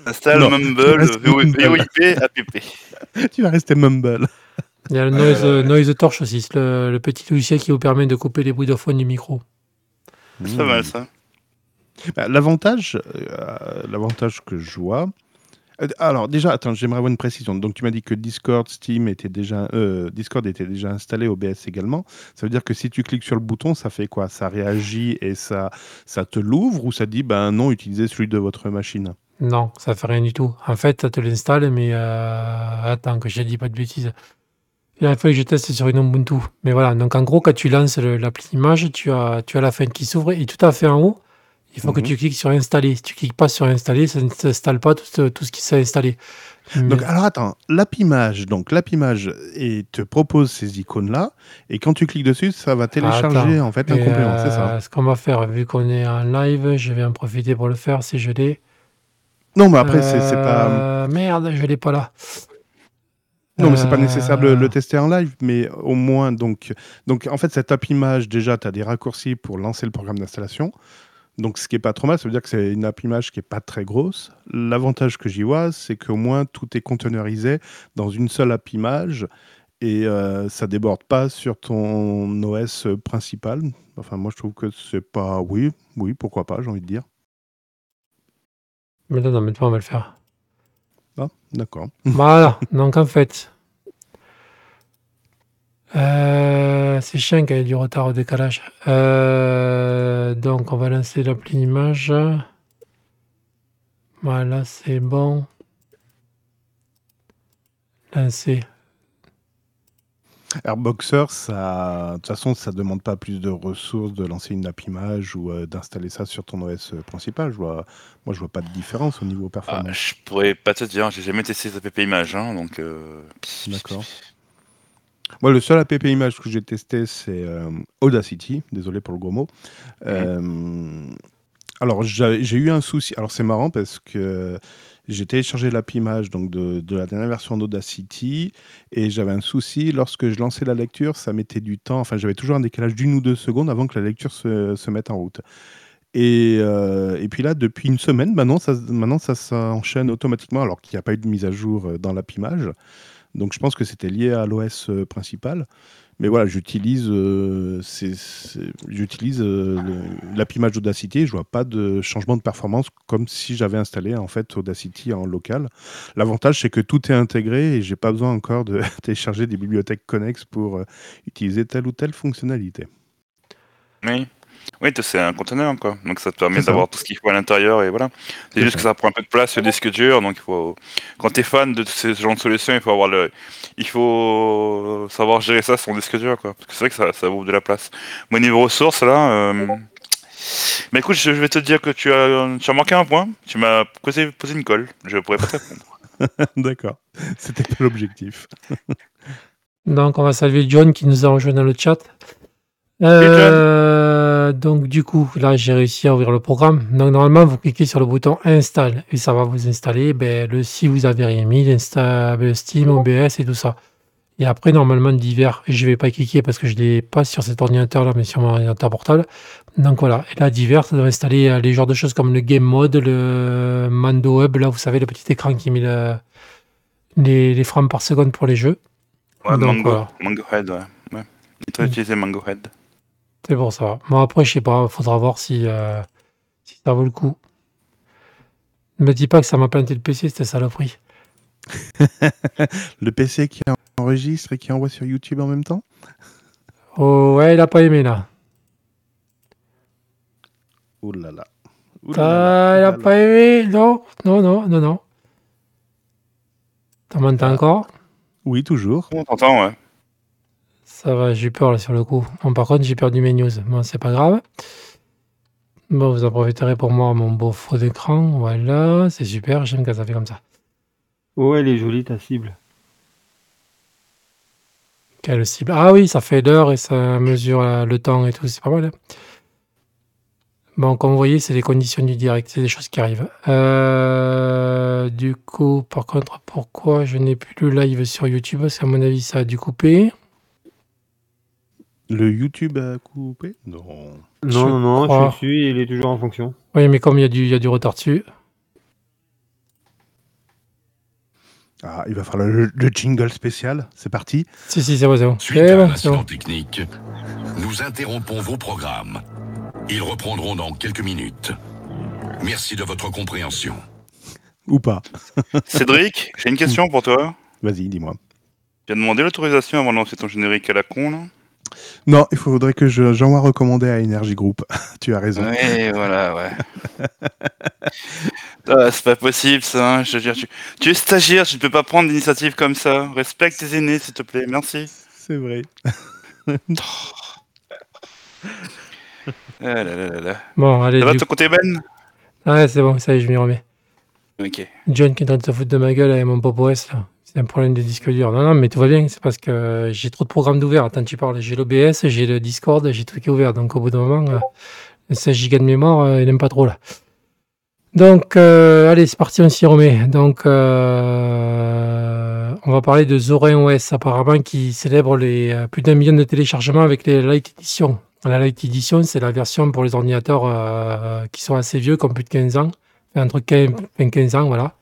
Installe Non, Mumble. VOIP, APP. tu vas rester Mumble. Il y a le Noise, euh, Noise Torch aussi, c'est le, le petit logiciel qui vous permet de couper les bruits de fond du micro. C'est pas mal ça. Bah, L'avantage, euh, l'avantage que je vois. Euh, Alors déjà, attends, j'aimerais avoir une précision. Donc tu m'as dit que Discord, Steam était déjà, euh, Discord était déjà installé, OBS également. Ça veut dire que si tu cliques sur le bouton, ça fait quoi? Ça réagit et ça, ça te l'ouvre ou ça dit, ben non, utilisez celui de votre machine? Non, ça fait rien du tout. En fait, ça te l'installe, mais euh, attends que je ne dis pas de bêtises. Il a fallu que je teste sur une Ubuntu. Mais voilà, donc en gros, quand tu lances l'appli image, tu as, tu as la fenêtre qui s'ouvre et tout à fait en haut, il faut que Mhm. tu cliques sur installer. Si tu cliques pas sur installer, ça ne s'installe pas tout, ce- tout ce qui s'est installé. Donc alors attends, l'app image, donc l'app image et te propose ces icônes là et quand tu cliques dessus, ça va télécharger Attends. en fait un Et, complément, c'est ça euh, Ce qu'on va faire, vu qu'on est en live, je vais en profiter pour le faire si je l'ai. Non, mais après c'est c'est pas. Euh, Merde, je l'ai pas là. Non, mais c'est pas nécessaire de le, Euh, tester en live, mais au moins, donc, donc en fait, cette app image, déjà, tu as des raccourcis pour lancer le programme d'installation. Donc, ce qui est pas trop mal, ça veut dire que c'est une app image qui est pas très grosse. L'avantage que j'y vois, c'est qu'au moins, tout est containerisé dans une seule app image et euh, ça déborde pas sur ton OS principal. Enfin, moi, je trouve que c'est pas. Oui, oui, pourquoi pas, j'ai envie de dire. Mais non, non, maintenant on va le faire. Ah, d'accord. Voilà, donc en fait, euh, c'est chiant qu'il y ait du retard au décalage. Euh, donc on va lancer l'appli image. Voilà, c'est bon. Lancer. Airboxer, ça, de toute façon, ça demande pas plus de ressources de lancer une app image ou euh, d'installer ça sur ton OS principal. Je vois, moi, je vois pas de différence au niveau Ah, performance. je pourrais pas te dire, j'ai jamais testé cette app image, hein, donc. euh, D'accord. Moi, le seul app image que j'ai testé, c'est euh, Audacity. Désolé pour le gros mot. Euh, alors, j'ai eu un souci. Alors, c'est marrant parce que j'ai téléchargé l'app image donc de, de la dernière version d'Audacity et j'avais un souci. Lorsque je lançais la lecture, ça mettait du temps. Enfin, j'avais toujours un décalage d'une ou deux secondes avant que la lecture se, se mette en route. Et, euh, et puis là, depuis une semaine, maintenant, ça, maintenant, ça s'enchaîne automatiquement alors qu'il n'y a pas eu de mise à jour dans l'app image. Donc je pense que c'était lié à l'OS euh, principal. Mais voilà, j'utilise euh, j'utilise euh, d'Audacity et je vois pas de changement de performance comme si j'avais installé Audacity en local. L'avantage c'est que tout est intégré et j'ai pas besoin encore de télécharger des bibliothèques connexes pour euh, utiliser telle ou telle fonctionnalité. Oui. Oui, c'est un conteneur, quoi. Donc ça te permet d'avoir tout ce qu'il faut à l'intérieur et voilà. C'est juste ça. que ça prend un peu de place sur le disque dur, donc il faut. Quand t'es fan de ce genre de solution, il faut avoir le. Il faut savoir gérer ça sur son disque dur, quoi. Parce que c'est vrai que ça, ça ouvre de la place. Moi, niveau ressources, là. Euh... Bah écoute, je je vais te dire que tu as, tu as manqué un point. Tu m'as posé, posé une colle. Je pourrais pas te répondre. D'accord, c'était pas l'objectif. Donc, on va saluer John qui nous a rejoint dans le chat. Euh, donc, du coup, là, j'ai réussi à ouvrir le programme. Donc, normalement, vous cliquez sur le bouton Install et ça va vous installer ben, le si vous avez rien mis, l'insta- ben, Steam, OBS et tout ça. Et après, normalement, divers, je vais pas cliquer parce que je l'ai pas sur cet ordinateur-là, mais sur mon ordinateur portable. Donc voilà, et là, divers, ça doit installer euh, les genres de choses comme le Game Mode, le Mando Hub, là, vous savez, le petit écran qui met le- les, les frames par seconde pour les jeux. Ouais, Donc, Mango, voilà. Mango Head, ouais. ouais. Il faut Mm. utiliser Mango Head. C'est pour ça. Bon, après, je sais pas, faudra voir si, euh, si ça vaut le coup. Ne me dis pas que ça m'a planté le PC, c'était saloperie. Le PC qui enregistre et qui envoie sur YouTube en même temps? Oh, ouais, il a pas aimé là. Ouh là là. Ouh là là, Ah, il a là pas là. aimé Non, non, non, non, non. T'en m'entends Ah. encore? Oui, toujours. On t'entend, ouais. Ça va, j'ai eu peur là sur le coup. Bon, par contre, j'ai perdu mes news. Bon, c'est pas grave. Bon, vous en profiterez pour moi, mon beau faux d'écran. Voilà, c'est super, j'aime quand ça fait comme ça. Ouais, elle est jolie ta cible. Quelle cible? Ah oui, ça fait l'heure et ça mesure euh, le temps et tout, c'est pas mal. hein. Bon, comme vous voyez, c'est les conditions du direct, c'est des choses qui arrivent. Euh, du coup, par contre, pourquoi je n'ai plus le live sur YouTube? Parce qu'à mon avis, ça a dû couper. Le YouTube a coupé? Non. Non, non, non, crois. je suis, il est toujours en fonction. Oui, mais comme il y a du, il y a du retard dessus. Ah, il va falloir le, le jingle spécial. C'est parti. Si, si, c'est bon, c'est bon. Suite C'est à bon, un c'est incident bon. technique, nous interrompons vos programmes. Ils reprendront dans quelques minutes. Merci de votre compréhension. Ou pas. Cédric, j'ai une question pour toi. Vas-y, dis-moi. Tu as demandé l'autorisation avant de lancer ton générique à la con, là? Non, il faudrait que je- j'envoie recommander à Energy Group. tu as raison. Ouais, voilà, ouais. Ah, c'est pas possible, ça. hein, Je veux dire, tu, tu es stagiaire, tu ne peux pas prendre d'initiative comme ça. Respecte tes aînés, s'il te plaît. Merci. C'est vrai. Ah là là là là. Bon, allez. Ça va de ton côté, Ben? Ouais, c'est bon, ça y est, je m'y remets. Ok. John qui est en train de se foutre de ma gueule avec mon Pop OS là. C'est un problème de disque dur. Non, non, mais tout va bien. C'est parce que j'ai trop de programmes d'ouvert. Attends, tu parles. J'ai l'OBS, j'ai le Discord, j'ai tout qui est ouvert. Donc au bout d'un moment, euh, le 16 Go de mémoire, euh, il n'aime pas trop là. Donc, euh, allez, c'est parti, on s'y remet. Donc, on va parler de Zorin OS, apparemment, qui célèbre les plus d'un million de téléchargements avec les Light Edition. La Light Edition, c'est la version pour les ordinateurs qui sont assez vieux, qui ont plus de 15 ans. Entre 15 et 15 ans, voilà.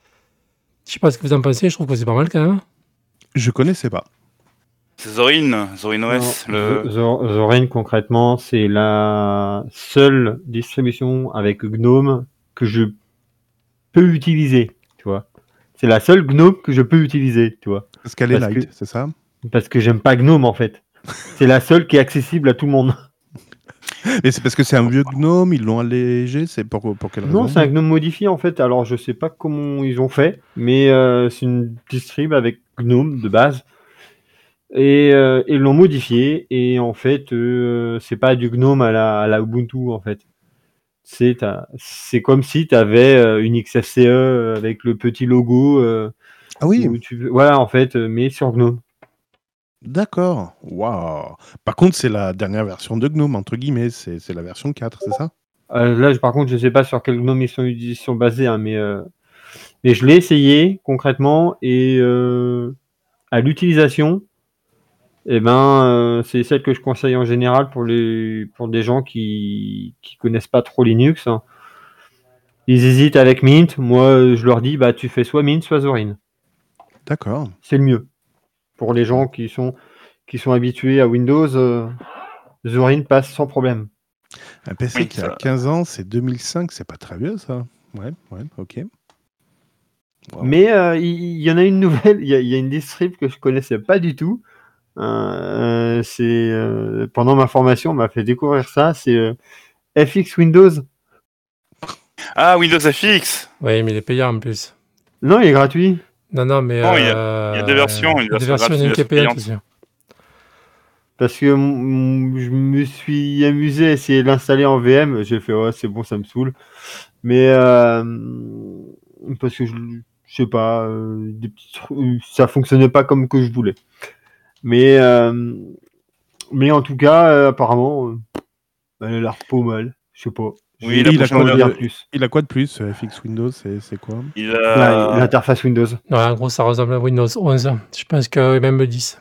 Je sais pas ce que vous en pensez, je trouve que c'est pas mal quand même. Je connaissais pas. C'est Zorin, Zorin OS. Non, le... Zorin, concrètement, c'est la seule distribution avec GNOME que je peux utiliser, tu vois. C'est la seule GNOME que je peux utiliser, tu vois. Parce qu'elle est Parce light, que- c'est ça? Parce que j'aime pas GNOME, en fait. C'est la seule qui est accessible à tout le monde. Et c'est parce que c'est un vieux gnome, ils l'ont allégé, c'est pour, pour quelle raison Non, c'est un GNOME modifié, en fait. Alors, je sais pas comment ils ont fait, mais euh, c'est une distrib avec GNOME de base. Et euh, ils l'ont modifié, et en fait, euh, c'est pas du GNOME à la, à la Ubuntu, en fait. C'est c'est comme si tu avais une XFCE avec le petit logo. euh, Ah oui, tu, voilà, en fait, euh, mais sur GNOME. D'accord. Waouh. Par contre, c'est la dernière version de Gnome, entre guillemets, c'est c'est la version 4, c'est ça? Euh, là, je- par contre, je sais pas sur quel GNOME ils sont, ils sont basés, hein, mais, euh, mais je l'ai essayé concrètement et euh, à l'utilisation, eh ben, euh, c'est celle que je conseille en général pour, les, pour des gens qui qui connaissent pas trop Linux. hein. Ils hésitent avec Mint. Moi, euh, je leur dis, bah, tu fais soit Mint, soit Zorin. D'accord. C'est le mieux. Pour les gens qui sont, qui sont habitués à Windows, euh, Zorin passe sans problème. Un PC Oui, qui a ça- 15 ans, c'est 2005, c'est pas très vieux ça. Ouais, ouais, ok. Wow. Mais euh, il y, en a une nouvelle, il y, a- il y a une distrib que je connaissais pas du tout. Euh, c'est euh, pendant ma formation, on m'a fait découvrir ça. C'est euh, FX Windows. Ah, Windows FX Oui, mais il est payant en plus. Non, il est gratuit. Non, non, mais. Non, il y a- euh, il y a des versions, une il y a des version versions, une payante. Parce que je me suis amusé à essayer de l'installer en VM. J'ai fait, ouais, c'est bon, ça me saoule. Mais euh, parce que je, je sais pas, euh, des petits trucs- ça fonctionnait pas comme que je voulais. Mais, euh, mais en tout cas, euh, apparemment, euh, elle a l'air pas mal. Je sais pas. Oui, pas prochaine envie de plus. Il a quoi de plus, euh, FX Windows C'est c'est quoi Il Bah, a... L'interface Windows. Non, en gros, ça ressemble à Windows 11. Je pense que même le 10.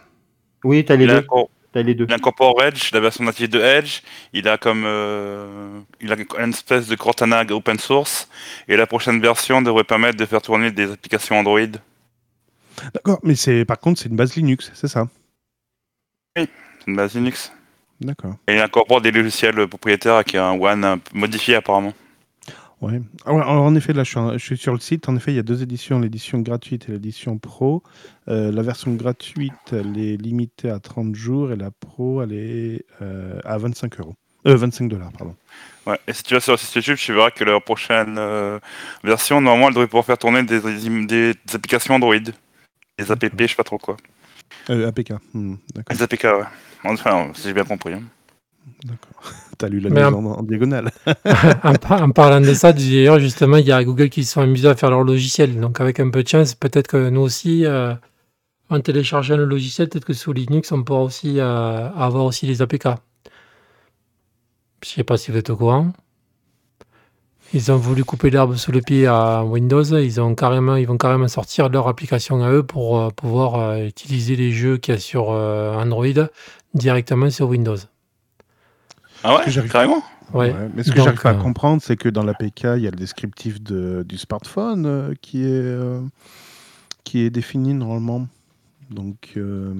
Oui, t'as les il, a deux. encore- T'as les deux. il incorpore Edge, la version native de Edge. Il a comme euh, il a une espèce de Cortana open source. Et la prochaine version devrait permettre de faire tourner des applications Android. D'accord, mais c'est par contre, c'est une base Linux, c'est ça C'est une base Linux. D'accord. Et il incorpore des logiciels propriétaires qui a un One modifié apparemment. Ouais. Alors, alors, en effet, là, je suis, sur le site. En effet, il y a deux éditions, l'édition gratuite et l'édition pro. Euh, la version gratuite, elle est limitée à 30 jours et la pro, elle est euh, à 25 euros. Euh, 25 dollars, pardon. Ouais. Et si tu vas sur le site YouTube, tu verras que la prochaine euh, version, normalement, elle devrait pouvoir faire tourner des, des, des applications Android. Des app, je sais pas trop quoi. Euh, APK. D'accord. Des APK, ouais. Enfin, si j'ai bien compris. hein. D'accord. T'as lu la un- en, en diagonale. en, par- en parlant de ça, d'ailleurs, justement, il y a Google qui se sont amusés à faire leur logiciel. Donc, avec un peu de chance, peut-être que nous aussi, euh, en téléchargeant le logiciel, peut-être que sous Linux, on pourra aussi euh, avoir aussi les APK. Je sais pas si vous êtes au courant. Ils ont voulu couper l'herbe sous le pied à Windows. Ils, ont carrément, ils vont carrément sortir leur application à eux pour euh, pouvoir euh, utiliser les jeux qu'il y a sur euh, Android directement sur Windows. Ah que ouais, j'arrive- carrément Ouais. Ouais, Mais ce que j'arrive pas à comprendre, c'est que dans l'APK, il y a le descriptif de, du smartphone qui, est, qui est défini normalement. Donc, euh,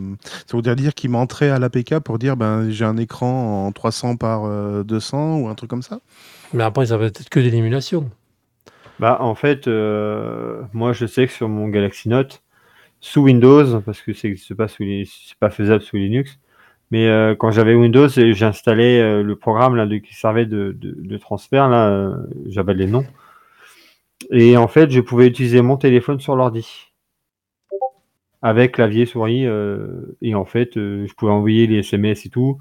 ça voudrait dire qu'il m'entrait à l'APK pour dire ben, j'ai un écran en 300 par euh, 200 ou un truc comme ça. Mais après, ça va être que de l'émulation. Bah, en fait, euh, moi, je sais que sur mon Galaxy Note, sous Windows, parce que c'est pas, pas faisable sous Linux, mais euh, quand j'avais Windows, j'installais euh, le programme là, qui servait de, de, de transfert, là, j'avais les noms. Et en fait, je pouvais utiliser mon téléphone sur l'ordi. Avec clavier, souris, et en fait, je pouvais envoyer les SMS et tout,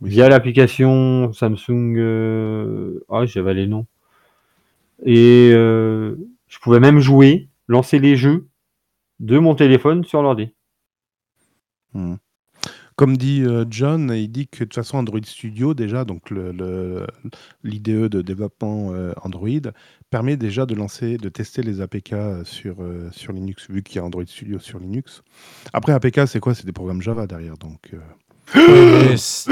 via l'application Samsung, euh, ah, j'avais les noms. Et euh, je pouvais même jouer, lancer les jeux de mon téléphone sur l'ordi. Hmm. Comme dit euh, John, il dit que de toute façon Android Studio déjà, donc le- le- l'IDE de développement Android, permet déjà de lancer, de tester les APK sur, sur Linux, vu qu'il y a Android Studio sur Linux. Après APK, c'est quoi? C'est des programmes Java derrière, donc. euh, c'est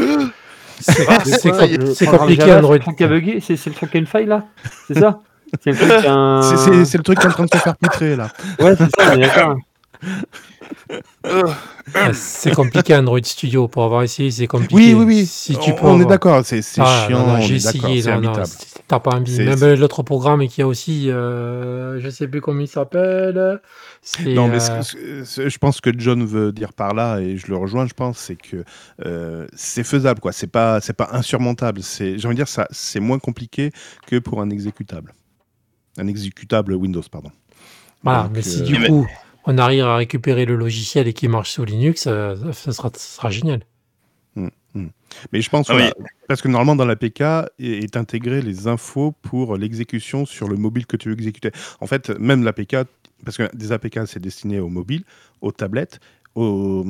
c'est- compliqué Android. C'est le truc qui a bugué C'est c'est le truc qui a une faille là C'est ça? C'est le truc qui a un... c'est- C'est c'est le truc qui est en train de se faire poutrer là. Ouais, c'est ça, mais d'accord. Ah, C'est compliqué Android Studio pour avoir essayé, c'est compliqué. Oui, oui, oui. Si tu on, peux on est d'accord, c'est Ah, chiant, j'ai est d'accord, essayé, t'as pas envie. Même c'est- l'autre programme qui a aussi, euh, je sais plus comment il s'appelle. Non, mais euh, ce- ce- ce- je pense que John veut dire par là, et je le rejoins, je pense, c'est que euh, c'est faisable, quoi. C'est pas, c'est pas insurmontable. C'est, j'ai envie de dire, ça, c'est moins compliqué que pour un exécutable. Un exécutable Windows, pardon. Voilà, Donc, mais si euh, du Mais- coup on arrive à récupérer le logiciel et qu'il marche sous Linux, euh, ça sera, ça sera génial. Mais je pense, Ah voilà, parce que normalement dans l'APK est, est intégré les infos pour l'exécution sur le mobile que tu veux exécuter. En fait, même l'APK, parce que des APK c'est destiné aux mobiles, aux tablettes, aux,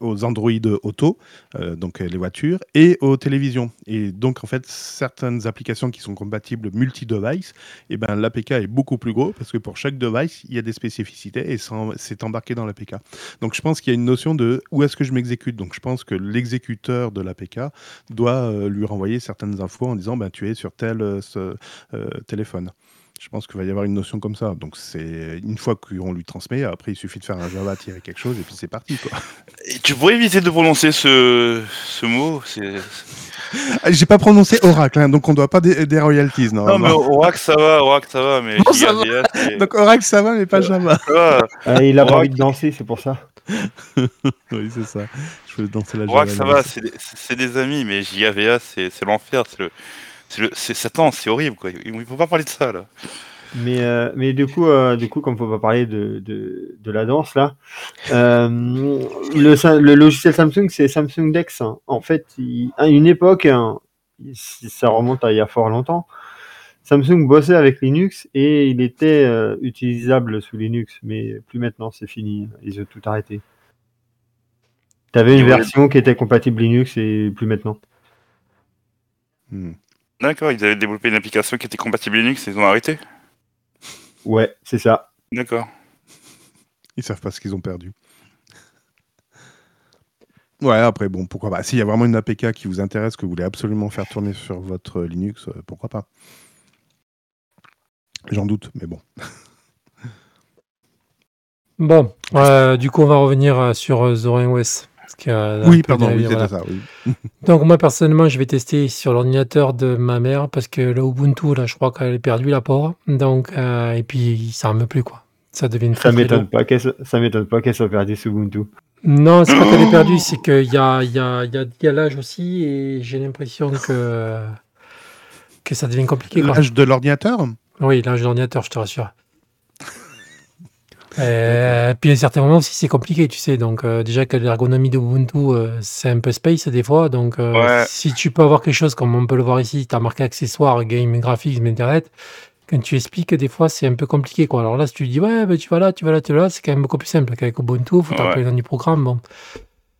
aux Android auto, euh, donc euh, les voitures, et aux télévisions. Et donc en fait, certaines applications qui sont compatibles multi-device, et ben l'APK est beaucoup plus gros parce que pour chaque device, il y a des spécificités et c'est embarqué dans l'APK. Donc je pense qu'il y a une notion de où est-ce que je m'exécute. Donc je pense que l'exécuteur de l'APK doit euh, lui renvoyer certaines infos en disant ben, tu es sur tel téléphone. Je pense qu'il va y avoir une notion comme ça. Donc c'est une fois qu'on lui transmet, après il suffit de faire un Java tirer quelque chose et puis c'est parti. Quoi. Et tu pourrais éviter de prononcer ce, ce mot. Ah, J'ai pas prononcé Oracle, hein, donc on doit pas des, des royalties. Non, normalement. mais Oracle ça va, Oracle ça va, mais Non, ça va. Donc Oracle ça va, mais pas Java. ça va. Ah, il a pas Oracle- envie de danser, c'est pour ça. oui, c'est ça. Je veux danser la Oracle Java ça va, c'est des, amis, mais JVA c'est, c'est l'enfer, c'est le. C'est Satan, c'est horrible quoi. Il faut pas parler de ça là. Mais, euh, mais du coup, euh, du coup, comme faut pas parler de, de, de la danse là, euh, le, logiciel Samsung, c'est Samsung Dex. hein. En fait, il- à une époque, hein, ça remonte à il y a fort longtemps. Samsung bossait avec Linux et il était utilisable sous Linux, mais plus maintenant, c'est fini. Ils ont tout arrêté. T'avais une Et ouais. version qui était compatible Linux et plus maintenant. Hmm. D'accord, ils avaient développé une application qui était compatible Linux et ils ont arrêté. Ouais, c'est ça. D'accord. Ils savent pas ce qu'ils ont perdu. Ouais, après, bon, pourquoi pas. S'il y a vraiment une APK qui vous intéresse, que vous voulez absolument faire tourner sur votre Linux, euh, pourquoi pas. J'en doute, mais bon. Bon, euh, du coup on va revenir euh, sur Zorin OS. Parce que, euh, Oui, pardon, oui, voilà. ça, oui. Donc moi personnellement, je vais tester sur l'ordinateur de ma mère parce que le Ubuntu là, je crois qu'elle est perdue la pauvre. Donc euh, et puis ça ne me plus quoi. Ça devient très Ça très m'étonne pas qu'elle se- ça m'étonne pas qu'elle soit perdue sous Ubuntu. Non, c'est pas qu'elle est perdue, c'est qu'il y a, il y, a, il y, a, y a l'âge aussi et j'ai l'impression que que ça devient compliqué quoi. L'âge de l'ordinateur? Oui, l'âge de l'ordinateur, je te rassure. Euh, puis à certains moments aussi c'est compliqué, tu sais. Donc euh, déjà que l'ergonomie de Ubuntu euh, c'est un peu space des fois. Donc euh, Ouais. si tu peux avoir quelque chose comme on peut le voir ici, tu as marqué accessoires, game, graphics, internet. Quand tu expliques, des fois c'est un peu compliqué quoi. Alors là, si tu dis ouais, ben, tu vas là, tu vas là, tu vas là, c'est quand même beaucoup plus simple qu'avec Ubuntu. Faut taper Ouais. le nom du programme. Bon,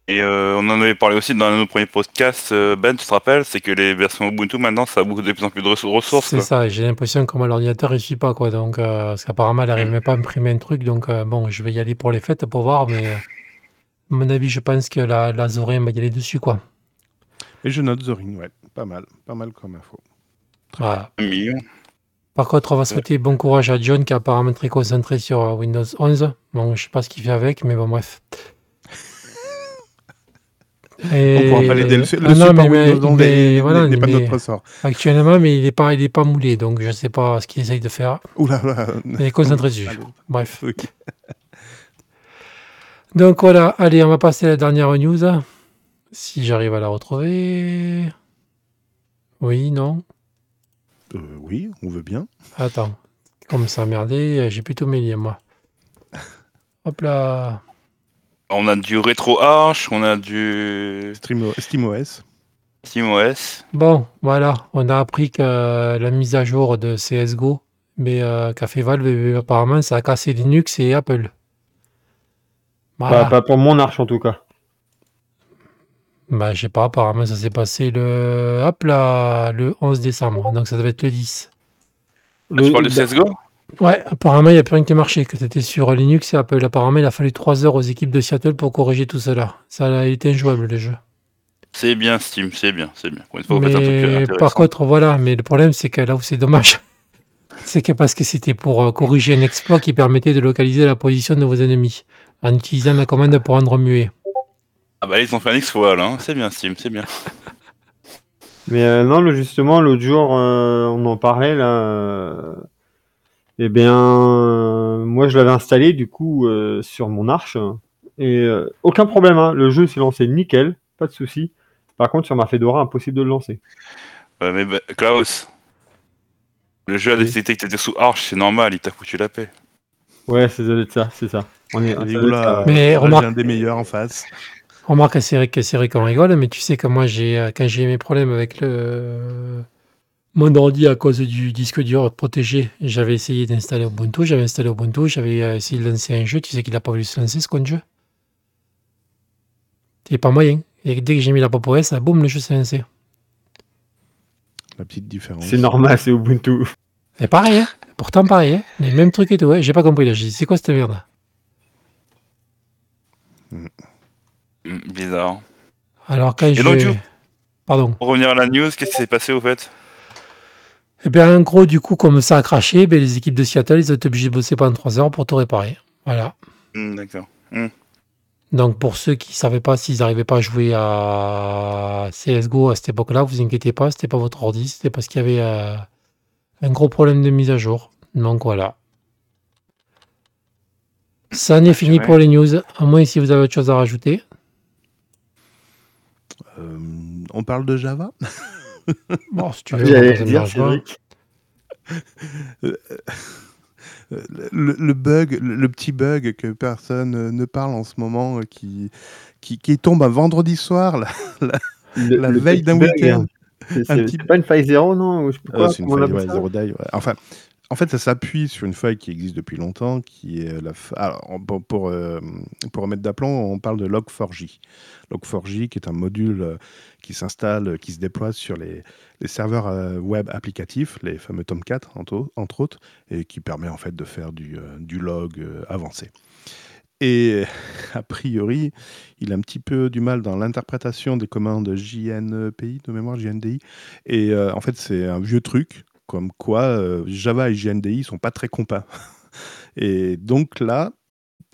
Et euh, on en avait parlé aussi dans nos premiers podcasts, euh, Ben, tu te rappelles, c'est que les versions Ubuntu maintenant, ça a beaucoup de plus en plus de ressour- ressources. c'est ça. J'ai l'impression que moi l'ordinateur il suit pas quoi. Donc euh, parce qu'apparemment elle arrive même pas à imprimer un truc. Donc euh, bon, je vais y aller pour les fêtes pour voir, mais à mon avis, je pense que la, la Zorin va y aller dessus quoi. Et je note Zorin, ouais. Pas mal, pas mal comme info. Voilà. Million. Par contre, on va souhaiter bon courage à John qui est apparemment très concentré sur Windows 11. Bon, je sais pas ce qu'il fait avec, mais bon, bref. Et... On pourra pas l'aider. Le, le Ah support Windows 11 mais n'est voilà, n'est pas notre ressort. Actuellement, mais il est pas, il est pas moulé, donc je sais pas ce qu'il essaye de faire. Oula, là. Il est concentré dessus. Bref. Donc voilà, allez, on va passer à la dernière news. Si j'arrive à la retrouver. Oui, non. Euh, oui, on veut bien. Attends. Comme ça, merdé, j'ai plutôt mes liens, moi. Hop là. On a du RetroArch, on a du SteamOS. SteamOS. Bon, voilà, on a appris que euh, la mise à jour de CSGO, mais euh, qu'a fait Valve, euh, apparemment, ça a cassé Linux et Apple. Voilà. Pas, pas pour mon arche en tout cas. Bah, je sais pas, apparemment, ça s'est passé le, hop là, le 11 décembre, donc ça devait être le 10. Ah, tu parles de CSGO Ouais, apparemment, il n'y a plus rien qui marchait, que c'était sur Linux et Apple. Apparemment, il a fallu 3 heures aux équipes de Seattle pour corriger tout cela. Ça a été injouable, le jeu. C'est bien Steam, c'est bien, c'est bien. Pour une fois, vous faites un truc euh, Mais intéressant. par contre, voilà, mais le problème, c'est que là où c'est dommage, c'est que parce que c'était pour euh, corriger un exploit qui permettait de localiser la position de vos ennemis en utilisant la commande pour rendre muet. Ah bah ils ont fait un exploit là, hein. c'est bien Steam, c'est bien. Mais euh, non, justement, l'autre jour, euh, on en parlait là. Euh, eh bien, euh, moi, je l'avais installé du coup euh, sur mon arche et euh, aucun problème. hein, le jeu s'est lancé nickel, pas de souci. Par contre, sur ma Fedora, impossible de le lancer. Ouais, mais bah, Klaus, le jeu a Oui. détecté que t'étais sous Arch, c'est normal, il t'a foutu la paix. Ouais, c'est ça doit être ça, c'est ça. On est, ça. Mais remarque- un des meilleurs en face. Remarque, c'est vrai que c'est vrai qu'on rigole, mais tu sais que moi, j'ai, euh, quand j'ai eu mes problèmes avec le mon ordi à cause du disque dur protégé, j'avais essayé d'installer Ubuntu, j'avais installé Ubuntu, j'avais euh, essayé de lancer un jeu, tu sais qu'il n'a pas voulu se lancer ce compte jeu. C'est pas moyen. Et dès que j'ai mis la pop OS, boum, le jeu s'est lancé. La petite différence. C'est normal, c'est Ubuntu. C'est pareil, hein. Pourtant pareil, hein. Les mêmes trucs et tout, ouais. J'ai pas compris là. J'ai dit, c'est quoi cette merde? Hmm, bizarre. Alors quand Et je. donc, du- Pardon. Pour revenir à la news, qu'est-ce qui s'est passé au fait? Eh bien, en gros, du coup, comme ça a craché, ben, les équipes de Seattle, ils ont été obligés de bosser pendant 3 heures pour tout réparer. Voilà. Hmm, D'accord. Donc, pour ceux qui ne savaient pas s'ils n'arrivaient pas à jouer à CSGO à cette époque-là, vous inquiétez pas, c'était pas votre ordi, c'était parce qu'il y avait euh, un gros problème de mise à jour. Donc, voilà. Ça en est fini ouais. pour les news, à moins si vous avez autre chose à rajouter. Euh, on parle de Java? Bon, si tu veux, ça dire, le, le bug, le, le petit bug que personne ne parle en ce moment, euh, qui, qui, qui tombe un vendredi soir. Le- La le veille petit d'un week-end. hein. C'est Un petit- pas une faille zéro, non ou je sais pas Euh, c'est une faille, ouais, zéro day, ouais. Enfin, en fait, ça s'appuie sur une faille qui existe depuis longtemps, qui est la. fa- Alors, euh, pour remettre d'aplomb, on parle de Log4j. Log4j, qui est un module euh, qui s'installe, euh, qui se déploie sur les, serveurs euh, web applicatifs, les fameux Tomcat, entre, au- entre autres, et qui permet en fait de faire du, euh, log euh, avancé. Et a priori, il a un petit peu du mal dans l'interprétation des commandes JNPI, de mémoire JNDI. Et euh, en fait, c'est un vieux truc, comme quoi euh, Java et JNDI sont pas très compas. Et donc là,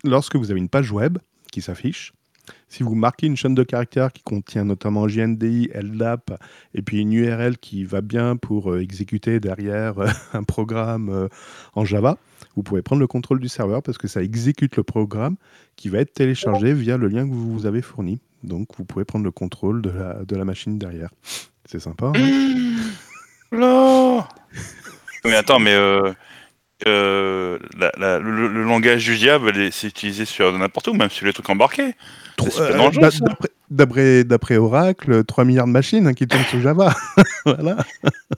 lorsque vous avez une page web qui s'affiche, Si vous marquez une chaîne de caractères qui contient notamment JNDI, LDAP et puis une URL qui va bien pour euh, exécuter derrière euh, un programme en Java, vous pouvez prendre le contrôle du serveur parce que ça exécute le programme qui va être téléchargé via le lien que vous vous avez fourni. Donc vous pouvez prendre le contrôle de la, machine derrière. C'est sympa. hein? Là Mais attends, mais euh, euh, la- la- le, le langage du diable, c'est utilisé sur n'importe où, même sur les trucs embarqués. Tro- C'est super euh, dangereux, d'a- ça. d'après- D'après d'après Oracle, 3 milliards de machines hein, qui tournent sur Java. voilà.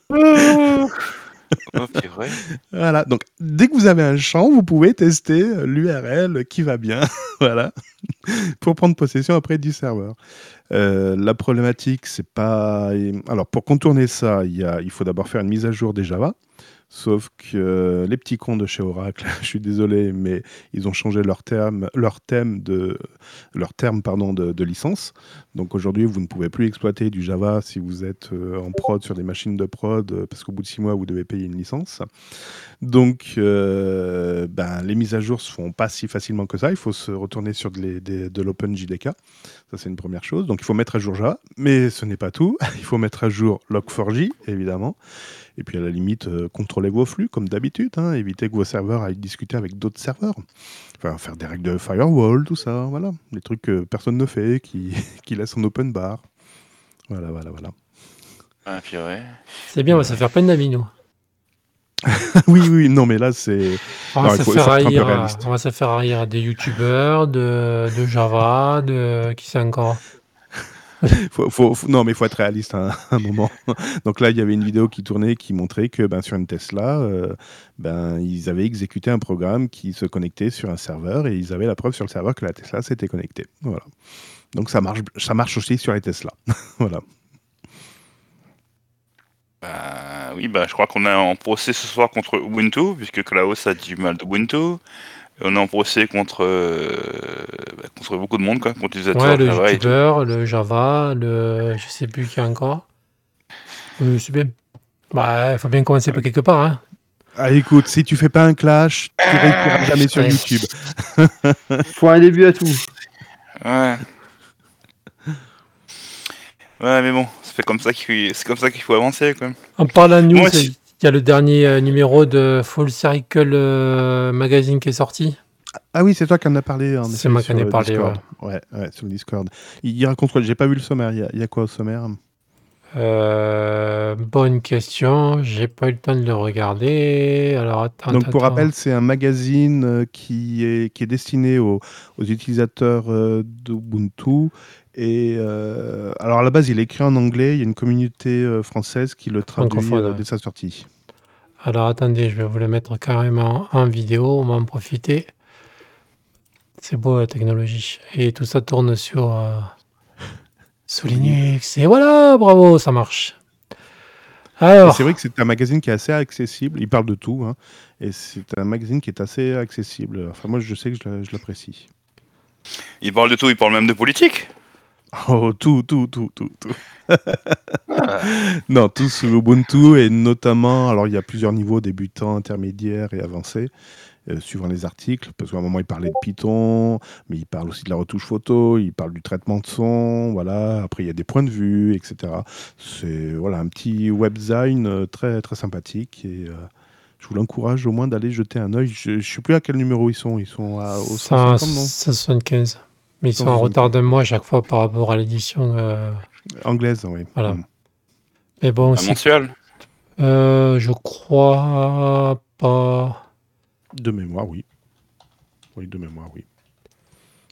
Oh, c'est vrai. Voilà, donc dès que vous avez un champ, vous pouvez tester l'URL qui va bien, voilà, pour prendre possession après du serveur. Euh, la problématique, c'est pas. Alors, pour contourner ça, il, il faut d'abord faire une mise à jour des Java. Sauf que euh, les petits cons de chez Oracle, je suis désolé, mais ils ont changé leur terme, leur thème de, leur terme pardon de, de licence. Donc aujourd'hui, vous ne pouvez plus exploiter du Java si vous êtes euh, en prod sur des machines de prod, euh, parce qu'au bout de six mois, vous devez payer une licence. Donc, ben, les mises à jour se font pas si facilement que ça. Il faut se retourner sur de, des- de l'OpenJDK. Ça, c'est une première chose. Donc, il faut mettre à jour Java, mais ce n'est pas tout. Il faut mettre à jour Log4j, évidemment. Et puis, à la limite, euh, contrôler vos flux, comme d'habitude. hein. Éviter que vos serveurs aillent discuter avec d'autres serveurs. Enfin, faire des règles de firewall, tout ça. Voilà. Des trucs que personne ne fait, qui, qui laissent en open bar. Voilà, voilà, voilà. Ah, purée. C'est bien, on va se faire plein d'amis, nous. oui, oui, non, mais là, c'est. On va, se faire haïr, réaliste. on va se faire haïr des youtubeurs, de, de Java, de. Qui c'est encore? non, mais il faut être réaliste hein, à un moment. Donc là, il y avait une vidéo qui tournait qui montrait que ben, sur une Tesla, euh, ben, ils avaient exécuté un programme qui se connectait sur un serveur et ils avaient la preuve sur le serveur que la Tesla s'était connectée. Voilà. Donc ça marche, ça marche aussi sur les Tesla. voilà. Bah, oui, bah, je crois qu'on est en procès ce soir contre Ubuntu, puisque Klaus a du mal d'Ubuntu. Et on est en procès contre, euh, bah, contre beaucoup de monde, quoi, contre les utilisateurs Ouais, le Java le Java, le. Je sais plus qui encore. Oui, c'est bien. Bah, il faut bien commencer par quelque part, hein. Ah, écoute, si tu fais pas un clash, tu réussiras jamais sur. YouTube. Faut un début à tout. Ouais. Ouais, mais bon, c'est comme ça qu'il c'est comme ça qu'il faut avancer, quoi. En parlant de news, Moi, il y a le dernier euh, numéro de Full Circle euh, Magazine qui est sorti. Ah oui, c'est toi qui en as parlé. en C'est moi qui en ai parlé. Ouais. ouais, sur le Discord. Il, il raconte quoi? J'ai pas vu le sommaire. Il y a, il y a quoi au sommaire? Euh, bonne question, j'ai pas eu le temps de le regarder. Alors attends. Donc pour rappel, c'est un magazine qui est, qui est destiné aux, aux utilisateurs d'Ubuntu. Et euh, alors à la base, il est écrit en anglais. Il y a une communauté française qui le traduit dès sa sortie. Alors attendez, je vais vous le mettre carrément en vidéo, on va en profiter. C'est beau la technologie. Et tout ça tourne sur euh, sous Linux. Et voilà, bravo, ça marche. Alors, C'est vrai que c'est un magazine qui est assez accessible. Il parle de tout. hein. et c'est un magazine qui est assez accessible. Enfin, moi, je sais que je l'apprécie. Il parle de tout, il parle même de politique. Oh, tout, tout, tout, tout, tout. non, tout sous Ubuntu et notamment, alors il y a plusieurs niveaux, débutants, intermédiaires et avancés, euh, suivant les articles, parce qu'à un moment il parlait de Python, mais il parle aussi de la retouche photo, il parle du traitement de son, voilà, après il y a des points de vue, etc. C'est voilà, un petit webdesign euh, très, très sympathique et euh, je vous l'encourage au moins d'aller jeter un œil. Je ne sais plus à quel numéro ils sont, ils sont à, au 150, non? 175. Mais ils sont en 175. retard d'un mois à chaque fois par rapport à l'édition. euh, Anglaise, oui. Voilà. Mm. Mais bon, c'est- mensuel. euh, je crois pas. De mémoire, oui. Oui, de mémoire, oui.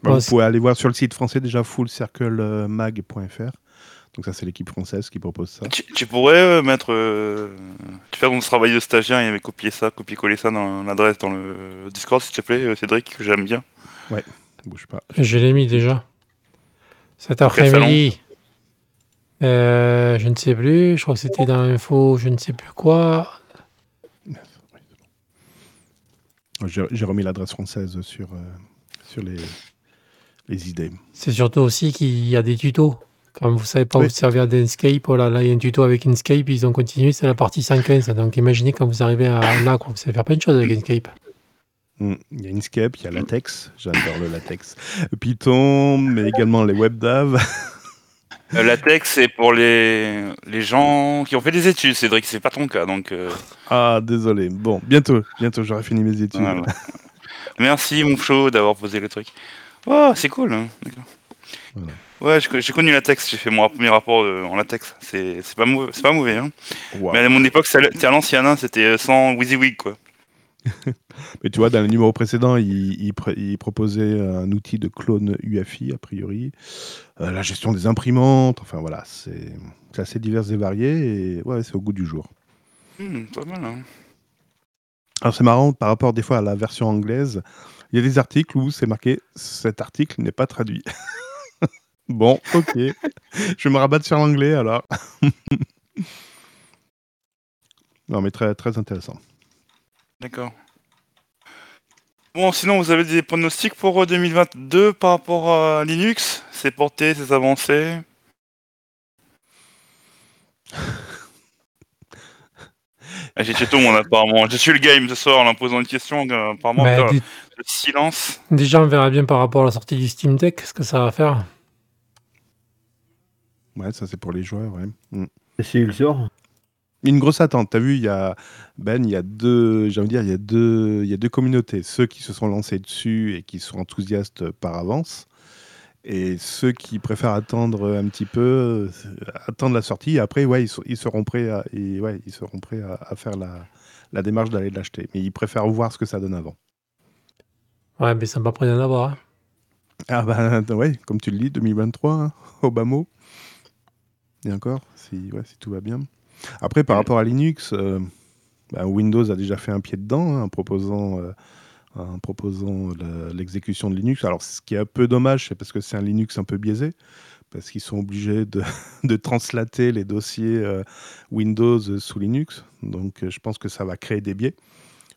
Bah, Ouais, vous pouvez aller voir sur le site français déjà fullcirclemag.fr. Donc ça, c'est l'équipe française qui propose ça. Tu, tu pourrais euh, mettre. euh, tu faire ton travail de stagiaire et copier ça, copier-coller ça dans l'adresse dans le Discord, s'il te plaît, Cédric, que j'aime bien. Bouge pas. Je l'ai mis déjà. Cet après-midi. Euh, je ne sais plus. Je crois que c'était dans l'info, je ne sais plus quoi. J'ai remis l'adresse française sur, euh, sur les, les idées. C'est surtout aussi qu'il y a des tutos. Quand vous savez pas Oui. vous servir d'Inkscape, oh là là, il y a un tuto avec Inkscape, ils ont continué, c'est la partie 115. Donc imaginez quand vous arrivez à là, quoi, vous savez faire plein de choses avec Inkscape. Mm. Il y a Inkscape, il y a latex, j'adore le latex. Python, mais également les WebDAV. Euh, latex, c'est pour les, les gens qui ont fait des études, Cédric, c'est pas ton cas, donc... euh, Ah, désolé. Bon, bientôt, bientôt, j'aurai fini mes études. voilà. Merci, mon chaud, d'avoir posé le truc. Oh, c'est cool, hein. Voilà. Ouais, j'ai connu latex, j'ai fait mon premier rapport euh, en latex. C'est pas, mauvais- pas mauvais, hein. Wow. Mais à mon époque, c'était à l'ancienne, hein, c'était euh, sans WYSIWYG, quoi. Mais tu vois, dans le numéro précédent, il, il pr- il proposait un outil de clone UFI, a priori, Euh, la gestion des imprimantes, enfin voilà, c'est assez divers et varié, et ouais, c'est au goût du jour. Hmm, pas mal, hein. Alors c'est marrant, par rapport des fois à la version anglaise, il y a des articles où c'est marqué « cet article n'est pas traduit ». Bon, ok, je vais me rabattre sur l'anglais alors. non mais très, très intéressant. D'accord. Bon, sinon, vous avez des pronostics pour euh, 2022 par rapport à Linux? C'est porté, c'est avancé? Ah, J'ai tué tout le monde apparemment. Je suis le game ce soir en posant une question. euh, apparemment, dé- le silence. déjà, on verra bien par rapport à la sortie du Steam Deck ce que ça va faire? Ouais, ça c'est pour les joueurs, ouais. Mm. Et si il sort? Une grosse attente. T'as vu, il y a Ben, il y a deux, j'ai envie de dire, il y a deux, il y a deux communautés. Ceux qui se sont lancés dessus et qui sont enthousiastes par avance, et ceux qui préfèrent attendre un petit peu, euh, attendre la sortie. Et après, ouais, ils, sont- ils seront prêts à, et ouais, ils seront prêts à, à faire la, la démarche d'aller l'acheter. Mais ils préfèrent voir ce que ça donne avant. Ouais, mais ça m'a pris d'en avoir. hein. Ah bah ouais, comme tu le dis, 2023, hein, mot. Et encore, si, ouais, si tout va bien. Après, par rapport à Linux, euh, bah, Windows a déjà fait un pied dedans hein, en proposant, euh, proposant l'exécution de Linux. Alors, ce qui est un peu dommage, c'est parce que c'est un Linux un peu biaisé, parce qu'ils sont obligés de, de translater les dossiers euh, Windows sous Linux. Donc, je pense que ça va créer des biais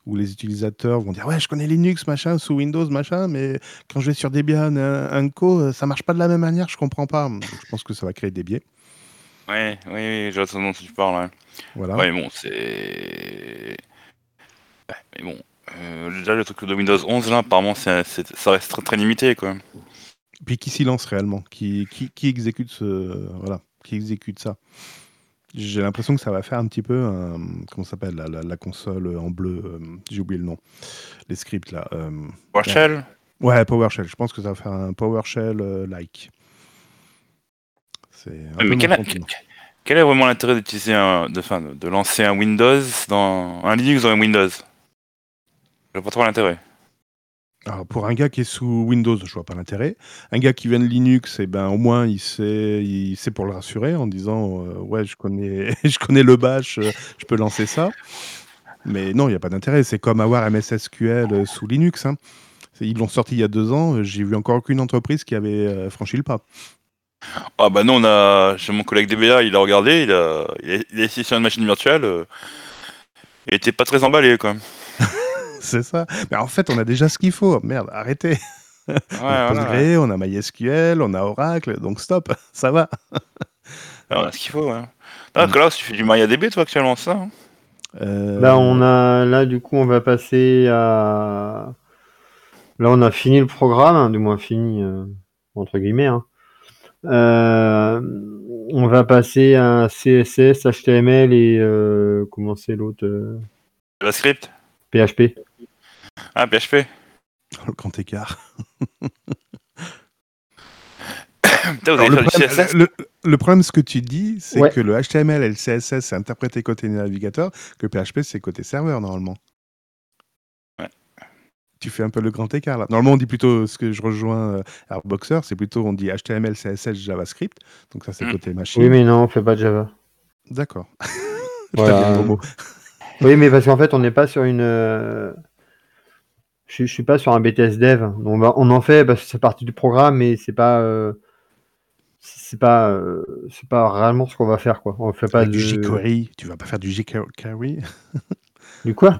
où les utilisateurs vont dire ouais je connais Linux machin sous Windows machin mais quand je vais sur Debian un, un co ça marche pas de la même manière je comprends pas je pense que ça va créer des biais Ouais, oui, oui, je vois ce dont tu parles. ouais. voilà Ouais, bon, c'est. Ouais, mais bon, euh, déjà le truc de Windows 11 là, apparemment, c'est, c'est- ça reste très, très limité quoi. puis qui s'y lance réellement qui, qui, qui exécute ce voilà qui exécute ça j'ai l'impression que ça va faire un petit peu un- comment ça s'appelle la, la- la console en bleu euh, j'ai oublié le nom les scripts là euh, PowerShell ouais PowerShell je pense que ça va faire un PowerShell euh, like c'est un mais quel, a- sentiment. quel est vraiment l'intérêt d'utiliser un, de, enfin, de, de lancer un Windows dans un Linux dans un Windows? Je vois pas trop l'intérêt. Alors, pour un gars qui est sous Windows, je vois pas l'intérêt. Un gars qui vient de Linux, eh ben, au moins, il sait, il sait pour le rassurer en disant euh, Ouais, je connais, je connais le bash, euh, je peux lancer ça. Mais non, il n'y a pas d'intérêt. C'est comme avoir MS SQL euh, sous Linux. hein. Ils l'ont sorti il y a deux ans. J'ai vu encore aucune entreprise qui avait franchi le pas. Ah bah non, on a chez mon collègue DBA, il a regardé, il a, il a, il a essayé sur une machine virtuelle, euh, il était pas très emballé quoi. C'est ça. Mais en fait, on a déjà ce qu'il faut. Merde, arrêtez. Ouais, on a voilà, Postgre, on a MySQL, on a Oracle. Donc stop, ça va. Ouais, on a ce qu'il faut. Ouais. Ah, que là, tu fais du MariaDB toi actuellement, ça hein? Euh, Là, on a, là, du coup, on va passer à. Là, on a fini le programme, hein, du moins fini, euh, entre guillemets. hein. Euh, on va passer à CSS, HTML et euh, comment c'est l'autre euh, JavaScript PHP. Ah, PHP le grand écart. Putain, Alors, le, problème, CSS le- le problème, ce que tu dis, c'est Ouais. que le HTML et le CSS, c'est interprété côté navigateur, que PHP, c'est côté serveur, normalement. Tu fais un peu le grand écart, là. Normalement, on dit plutôt, ce que je rejoins euh, Airboxer, c'est plutôt, on dit HTML, CSS, JavaScript. Donc ça, c'est Mm. côté machine. Oui, mais non, on fait pas de Java. D'accord. Voilà. Oui, mais parce qu'en fait, on n'est pas sur une. euh, Je, je suis pas sur un BTS Dev. On, va, on en fait parce que c'est partie du programme, mais c'est pas. euh, C'est pas, euh, c'est pas réellement ce qu'on va faire, quoi. On fait pas de... du jQuery, tu vas pas faire du jQuery? Du quoi?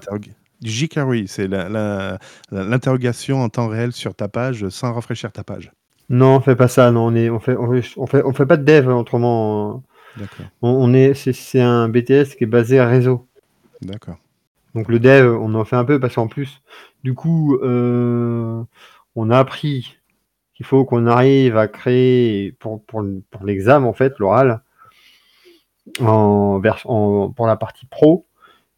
jQuery, c'est l'interrogation en temps réel sur ta page sans rafraîchir ta page. Non, on fait pas ça. Non, on est, on fait, on fait, on fait, on fait pas de dev autrement. D'accord, On, on est, c'est, un BTS qui est basé à réseau. d'accord. Donc le dev, on en fait un peu parce qu'en plus, du coup, euh, on a appris qu'il faut qu'on arrive à créer pour, pour, pour l'examen en fait, l'oral, en- pour la partie pro,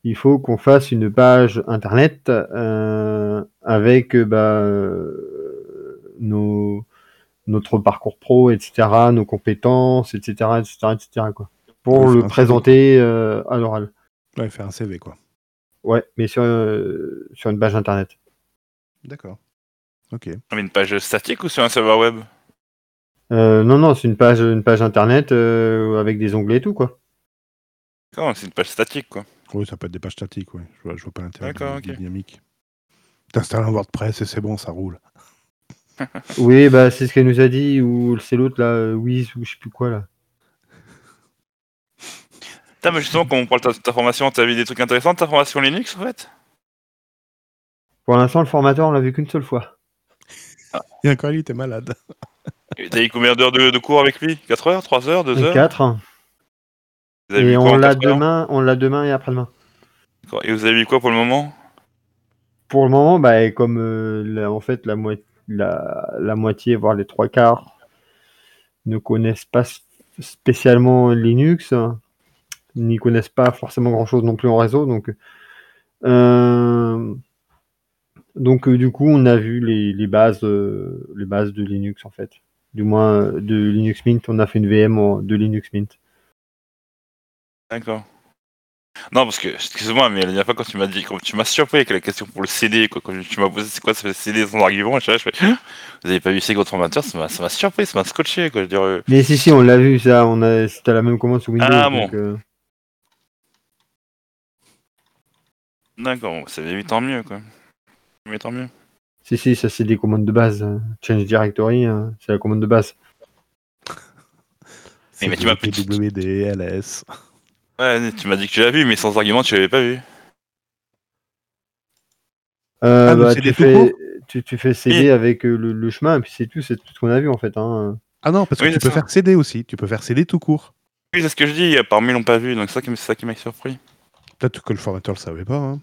il faut qu'on fasse une page internet euh, avec euh, bah, euh, nos, notre parcours pro, etc., nos compétences, etc., etc., etc., quoi, pour Ouais, le présenter euh, à l'oral. Ouais, faire un CV, quoi. Ouais, mais sur, euh, sur une page internet. D'accord. Ok. Mais une page statique ou sur un serveur web? Euh, non, non, c'est une page, une page internet euh, avec des onglets et tout, quoi. Non, c'est une page statique, quoi. Oui, ça peut être des pages statiques, ouais. Je vois, je vois pas l'intérêt D'accord, dynamique. T'installes un WordPress et c'est bon, ça roule. Oui, bah c'est ce qu'elle nous a dit, ou c'est l'autre là, euh, Wiz, ou je sais plus quoi là. Putain, mais justement, quand on parle de ta, ta formation, t'as vu des trucs intéressants de ta formation Linux, en fait? Pour l'instant, le formateur, on l'a vu qu'une seule fois. Et encore, il était malade. T'as eu combien d'heures de, de cours avec lui? 4 heures 3 heures 2 heures? 4. Vous avez vu Et on l'a demain, on l'a demain et après-demain. Et vous avez vu quoi pour le moment? Pour le moment, bah, comme euh, la- en fait la, moi- la, la moitié, voire les trois quarts, ne connaissent pas spécialement Linux, n'y connaissent pas forcément grand-chose non plus en réseau, donc euh, donc euh, du coup, on a vu les, les bases, les bases de Linux en fait. Du moins de Linux Mint, on a fait une VM de Linux Mint. D'accord. Non, parce que, excuse-moi, mais la dernière fois, quand tu m'as dit, quand tu m'as surpris avec la question pour le CD, quoi, quand tu m'as posé c'est quoi ce CD sans argument, je, là, je fais, Hein vous avez pas vu c'est votre formateur, ça m'a ça m'a surpris, ça m'a scotché, quoi. Je dire, euh, Mais si, si, on l'a vu, ça. On a, c'était la même commande sous Windows. Ah, donc, bon. euh, D'accord, ça va tant mieux, quoi. Mais tant mieux. si, si, ça, c'est des commandes de base. euh, Change Directory, euh, c'est la commande de base. mais tu m'as plus dit- WDLS. Ouais, tu m'as dit que tu l'as vu, mais sans argument, tu l'avais pas vu. Euh, Ah, bah, tu, fais, tu, tu fais CD Oui. avec euh, le, le chemin, et puis c'est tout, c'est tout ce qu'on a vu en fait. Hein. Ah non, parce que Oui, tu peux ça. faire CD aussi. Tu peux faire CD tout court. Oui, c'est ce que je dis, parmi l'ont pas vu, donc c'est ça qui m- c'est ça qui m'a surpris. Peut-être que le formateur le savait pas. Hein.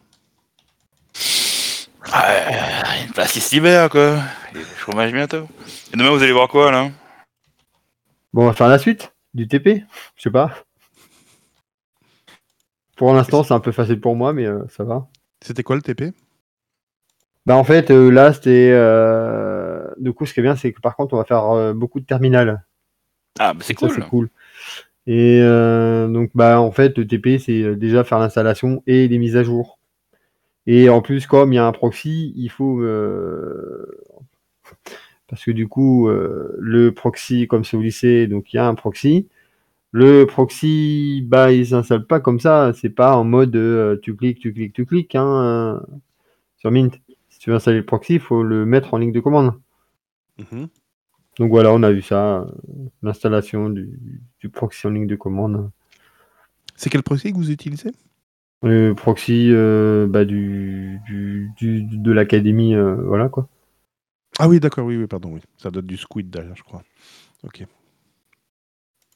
Ah, une place qui se libère, quoi. Et le chômage bientôt. Et demain, vous allez voir quoi, là? Bon, on va faire la suite du TP Je sais pas. Pour l'instant, c'est un peu facile pour moi, mais euh, ça va. C'était quoi le TP Bah, en fait, euh, là, c'était. euh, Du coup, ce qui est bien, c'est que par contre, on va faire euh, beaucoup de terminales. Ah, bah c'est cool. c'est cool. Et euh, donc, bah, en fait, le TP, c'est déjà faire l'installation et les mises à jour. Et en plus, comme il y a un proxy, il faut. euh, Parce que du coup, euh, le proxy, comme c'est au lycée, donc il y a un proxy. Le proxy, bah, il s'installe pas comme ça. C'est pas en mode euh, tu cliques, tu cliques, tu cliques. Hein, euh, sur Mint. Si tu veux installer le proxy, il faut le mettre en ligne de commande. Mhm. Donc voilà, on a vu ça, euh, l'installation du, du proxy en ligne de commande. C'est quel proxy que vous utilisez? Le proxy bah, du, du, du- de l'académie, voilà quoi. Ah oui, d'accord, oui, oui, pardon, oui. Ça date du Squid derrière, je crois. Ok.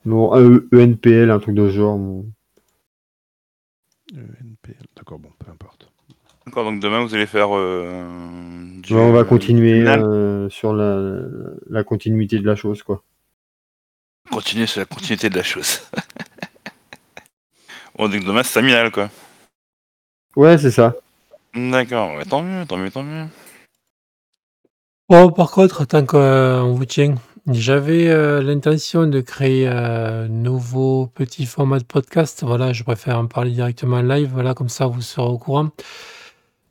Bon, euh, ENPL, un truc de ce genre. bon. Euh, NPL. D'accord, bon, peu importe. D'accord, donc demain, vous allez faire. Euh, du- on va continuer euh, sur la, la continuité de la chose quoi. Continuer sur la continuité de la chose. bon, donc demain, c'est terminal, quoi. Ouais, c'est ça. D'accord, ouais, tant mieux, tant mieux, tant mieux. Bon, par contre, tant qu'on vous tient, j'avais euh, l'intention de créer un nouveau petit format de podcast. Voilà, je préfère en parler directement en live. Voilà, comme ça, vous serez au courant.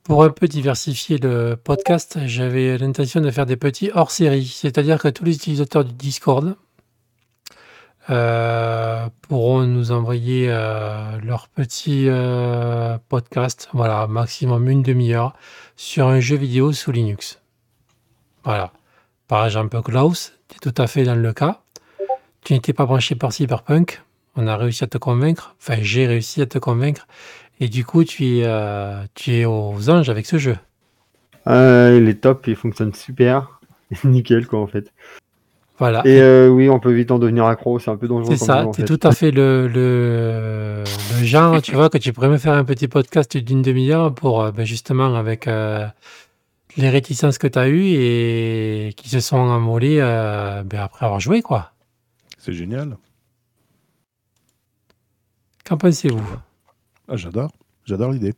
Pour un peu diversifier le podcast, j'avais l'intention de faire des petits hors-série. C'est-à-dire que tous les utilisateurs du Discord euh, pourront nous envoyer euh, leur petit euh, podcast, voilà, maximum une demi-heure, sur un jeu vidéo sous Linux. Voilà. Par exemple, Klaus, tout à fait dans le cas. Tu n'étais pas branché par Cyberpunk. On a réussi à te convaincre. Enfin, j'ai réussi à te convaincre. Et du coup, tu es, euh, tu es aux anges avec ce jeu. Euh, il est top, il fonctionne super. Nickel quoi en fait. Voilà. Et euh, oui, on peut vite en devenir accro, c'est un peu dangereux C'est ça, fait. tout à fait le, le, le genre, tu vois, que tu pourrais me faire un petit podcast d'une demi-heure pour ben, justement avec euh, les réticences que tu as eues et qui se sont amollées euh, ben, après avoir joué, quoi. C'est génial. Qu'en pensez-vous? Ah, j'adore. J'adore l'idée.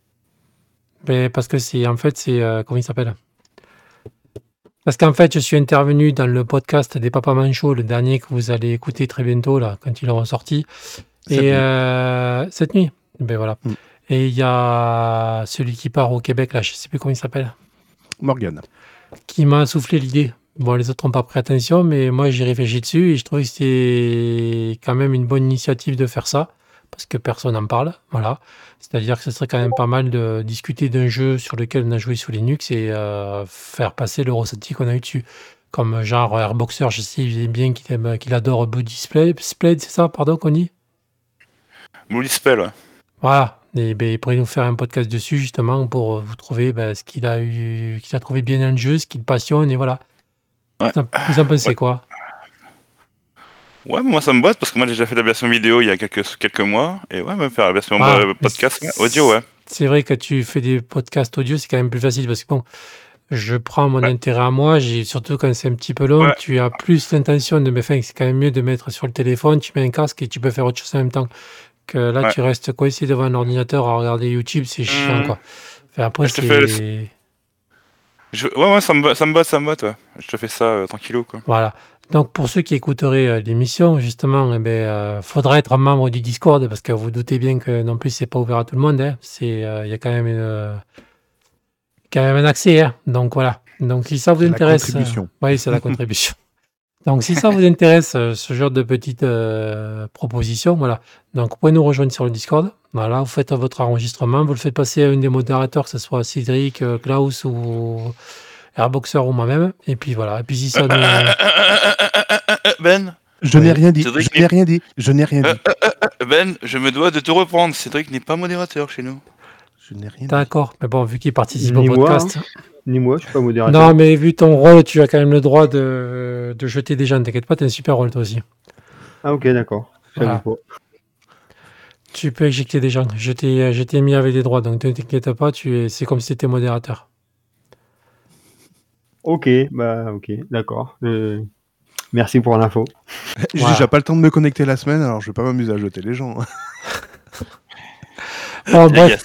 Ben, Parce que c'est en fait, c'est. euh, comment il s'appelle? Parce qu'en fait, je suis intervenu dans le podcast des Papa Manchot, le dernier que vous allez écouter très bientôt, là, quand il aura sorti. Cette Et nuit. euh, cette nuit. Ben voilà. Mm. Et il y a celui qui part au Québec, là, je sais plus comment il s'appelle, Morgane. qui m'a soufflé l'idée. Bon, les autres n'ont pas pris attention, mais moi, j'ai réfléchi dessus et je trouvais que c'était quand même une bonne initiative de faire ça, parce que personne n'en parle. Voilà. C'est-à-dire que ce serait quand même pas mal de discuter d'un jeu sur lequel on a joué sous Linux et euh, faire passer le ressenti qu'on a eu dessus. Comme genre Airboxer, je sais bien qu'il aime- qu'il adore Body Display. Splade, c'est ça, pardon, qu'on dit? Spell, ouais. Voilà. Et ben, il pourrait nous faire un podcast dessus, justement, pour euh, vous trouver ben, ce qu'il a eu, qu'il a trouvé bien dans le jeu, ce qui le passionne, et voilà. Ouais. Vous en- pensez Ouais. quoi? Ouais, moi ça me botte parce que moi j'ai déjà fait la version vidéo il y a quelques, quelques mois. Et ouais, même faire la version Ah, euh, mais podcast, audio, ouais. C'est vrai que tu fais des podcasts audio, c'est quand même plus facile parce que bon, je prends mon Ouais. intérêt à moi, j'ai surtout quand c'est un petit peu long, Ouais. tu as plus l'intention de me faire, c'est quand même mieux de mettre sur le téléphone, tu mets un casque et tu peux faire autre chose en même temps. Que là, Ouais. tu restes coincé devant un ordinateur à regarder YouTube, c'est chiant Mhm. quoi. Enfin, après, Je te fais le- c'est. Je- Ouais, ouais, ça me, ça me botte, ça me botte, ouais. Je te fais ça euh, tranquillou, quoi. Voilà. Donc, pour ceux qui écouteraient euh, l'émission, justement, eh ben, euh, faudra être un membre du Discord parce que vous doutez bien que non plus, c'est pas ouvert à tout le monde. hein. C'est, euh, il y a quand même, une, euh, quand même un accès. hein. Donc, voilà. Donc, si ça vous C'est la intéresse. contribution. oui, c'est la contribution. Donc, si ça vous intéresse, euh, ce genre de petites euh, propositions, voilà. Donc, vous pouvez nous rejoindre sur le Discord. Voilà, vous faites votre enregistrement, vous le faites passer à un des modérateurs, que ce soit Cédric, euh, Klaus ou Airboxer ou moi-même. Et puis voilà. Et puis si ça nous... Ben, Je n'ai rien dit. Cédric, Je n'ai rien dit. Je n'ai rien dit. Ben, je me dois de te reprendre. Cédric n'est pas modérateur chez nous. Je n'ai rien dit. D'accord, mais bon, vu qu'il participe Ni au moi, podcast. Ni moi, je suis pas modérateur. Non, mais vu ton rôle, tu as quand même le droit de, de jeter des gens. T'inquiète pas, t'as un super rôle toi aussi. Ah ok, d'accord. Voilà. Tu peux éjecter des gens. Je t'ai je t'ai mis avec des droits, donc ne t'inquiète pas, tu es, c'est comme si t'étais modérateur. Ok, bah ok, d'accord. Euh, merci pour l'info. J'ai Voilà. déjà pas le temps de me connecter la semaine, alors je vais pas m'amuser à jeter les gens. Bon, bref,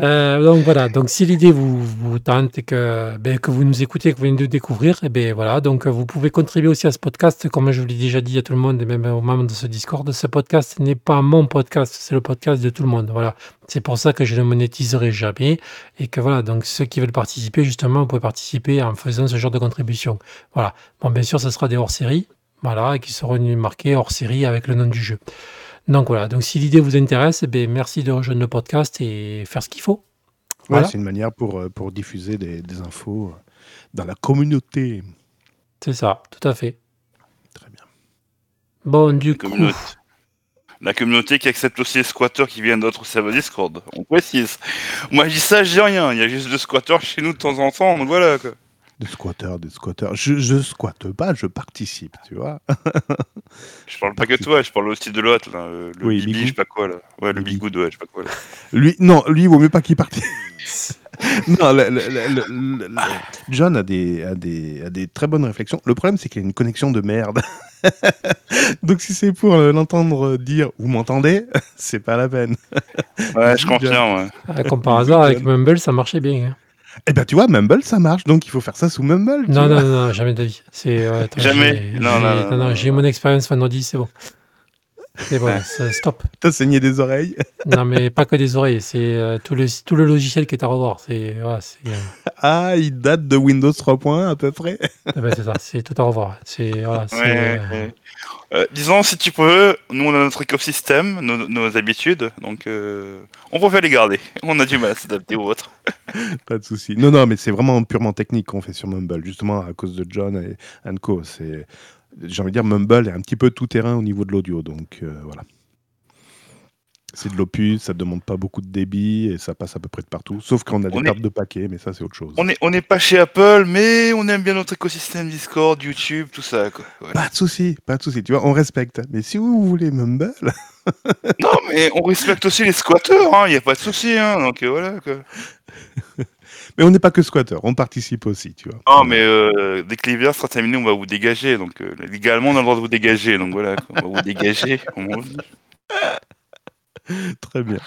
Euh, donc voilà, donc si l'idée vous, tente et que, ben, que vous nous écoutez, que vous venez de découvrir, et ben voilà, donc euh, vous pouvez contribuer aussi à ce podcast, comme je vous l'ai déjà dit à tout le monde et même aux membres de ce Discord, ce podcast n'est pas mon podcast, c'est le podcast de tout le monde. Voilà, c'est pour ça que je ne monétiserai jamais et que voilà, donc ceux qui veulent participer, justement, vous pouvez participer en faisant ce genre de contribution. Voilà, bon, bien sûr, ce sera des hors-série, voilà, qui seront marqués hors-série avec le nom du jeu. Donc voilà, donc si l'idée vous intéresse, eh ben, merci de rejoindre le podcast et faire ce qu'il faut. Ouais, c'est une manière pour, euh, pour diffuser des, des infos euh, dans la communauté. C'est ça, tout à fait. Très bien. Bon, du la coup, communauté. La communauté qui accepte aussi les squatteurs qui viennent d'autres serveurs Discord. On précise. Moi, je dis ça, je dis rien. Il y a juste deux squatteurs chez nous de temps en temps. Donc voilà, quoi. Des squatteurs, des squatteurs. Je, je squatte pas, je participe, tu vois. Je parle pas que de toi, je parle aussi de l'autre, là. euh, Le Oui, Bibi, je sais pas quoi, là. Ouais, le. Bigoud, ouais, je sais pas quoi, là. Lui, non, lui, il vaut mieux pas qu'il participe. non, le- le- le- le- le- John a des, a, des, a des très bonnes réflexions. Le problème, c'est qu'il a une connexion de merde. Donc, si c'est pour l'entendre dire Vous m'entendez? C'est pas la peine. Ouais, je confirme, ouais. comme par hasard, avec Mumble, ça marchait bien. hein. Eh ben, tu vois, Mumble, ça marche. Donc, il faut faire ça sous Mumble. Non, non, non, jamais de vie. C'est, euh, attends, Jamais. j'ai- Non, j'ai- non, non, non, j'ai eu mon expérience vendredi, c'est bon. C'est bon, Ouais. ça- stop. T'as saigné des oreilles. Non, mais pas que des oreilles, c'est euh, tout, le, tout le logiciel qui est à revoir. C'est, voilà, c'est, euh, Ah, il date de Windows 3.1 à peu près. ah ben, c'est ça, c'est tout à revoir. C'est, voilà, c'est, Ouais, euh, ouais. Euh, disons, si tu peux, nous on a notre écosystème, nos, habitudes, donc euh, on préfère les garder. On a du mal à s'adapter aux autres. Pas de souci. Non, non, mais c'est vraiment purement technique qu'on fait sur Mumble, justement à cause de John et and Co. J'ai envie de dire, Mumble est un petit peu tout terrain au niveau de l'audio, donc euh, voilà. C'est de l'opus, ça demande pas beaucoup de débit et ça passe à peu près de partout. Sauf quand on a des On est- pertes de paquets, mais ça c'est autre chose. On n'est on est pas chez Apple, mais on aime bien notre écosystème Discord, YouTube, tout ça. Quoi. Pas de souci, pas de souci. Tu vois, on respecte. Mais si vous voulez Mumble, Non, mais on respecte aussi les squatteurs, hein, y a pas de souci, hein, donc euh, voilà quoi. Mais on n'est pas que squatter, on participe aussi, tu vois. Non, mais euh, dès que l'hiver sera terminé, on va vous dégager, donc euh, légalement on a le droit de vous dégager, donc voilà, on va vous dégager. on dit. Très bien.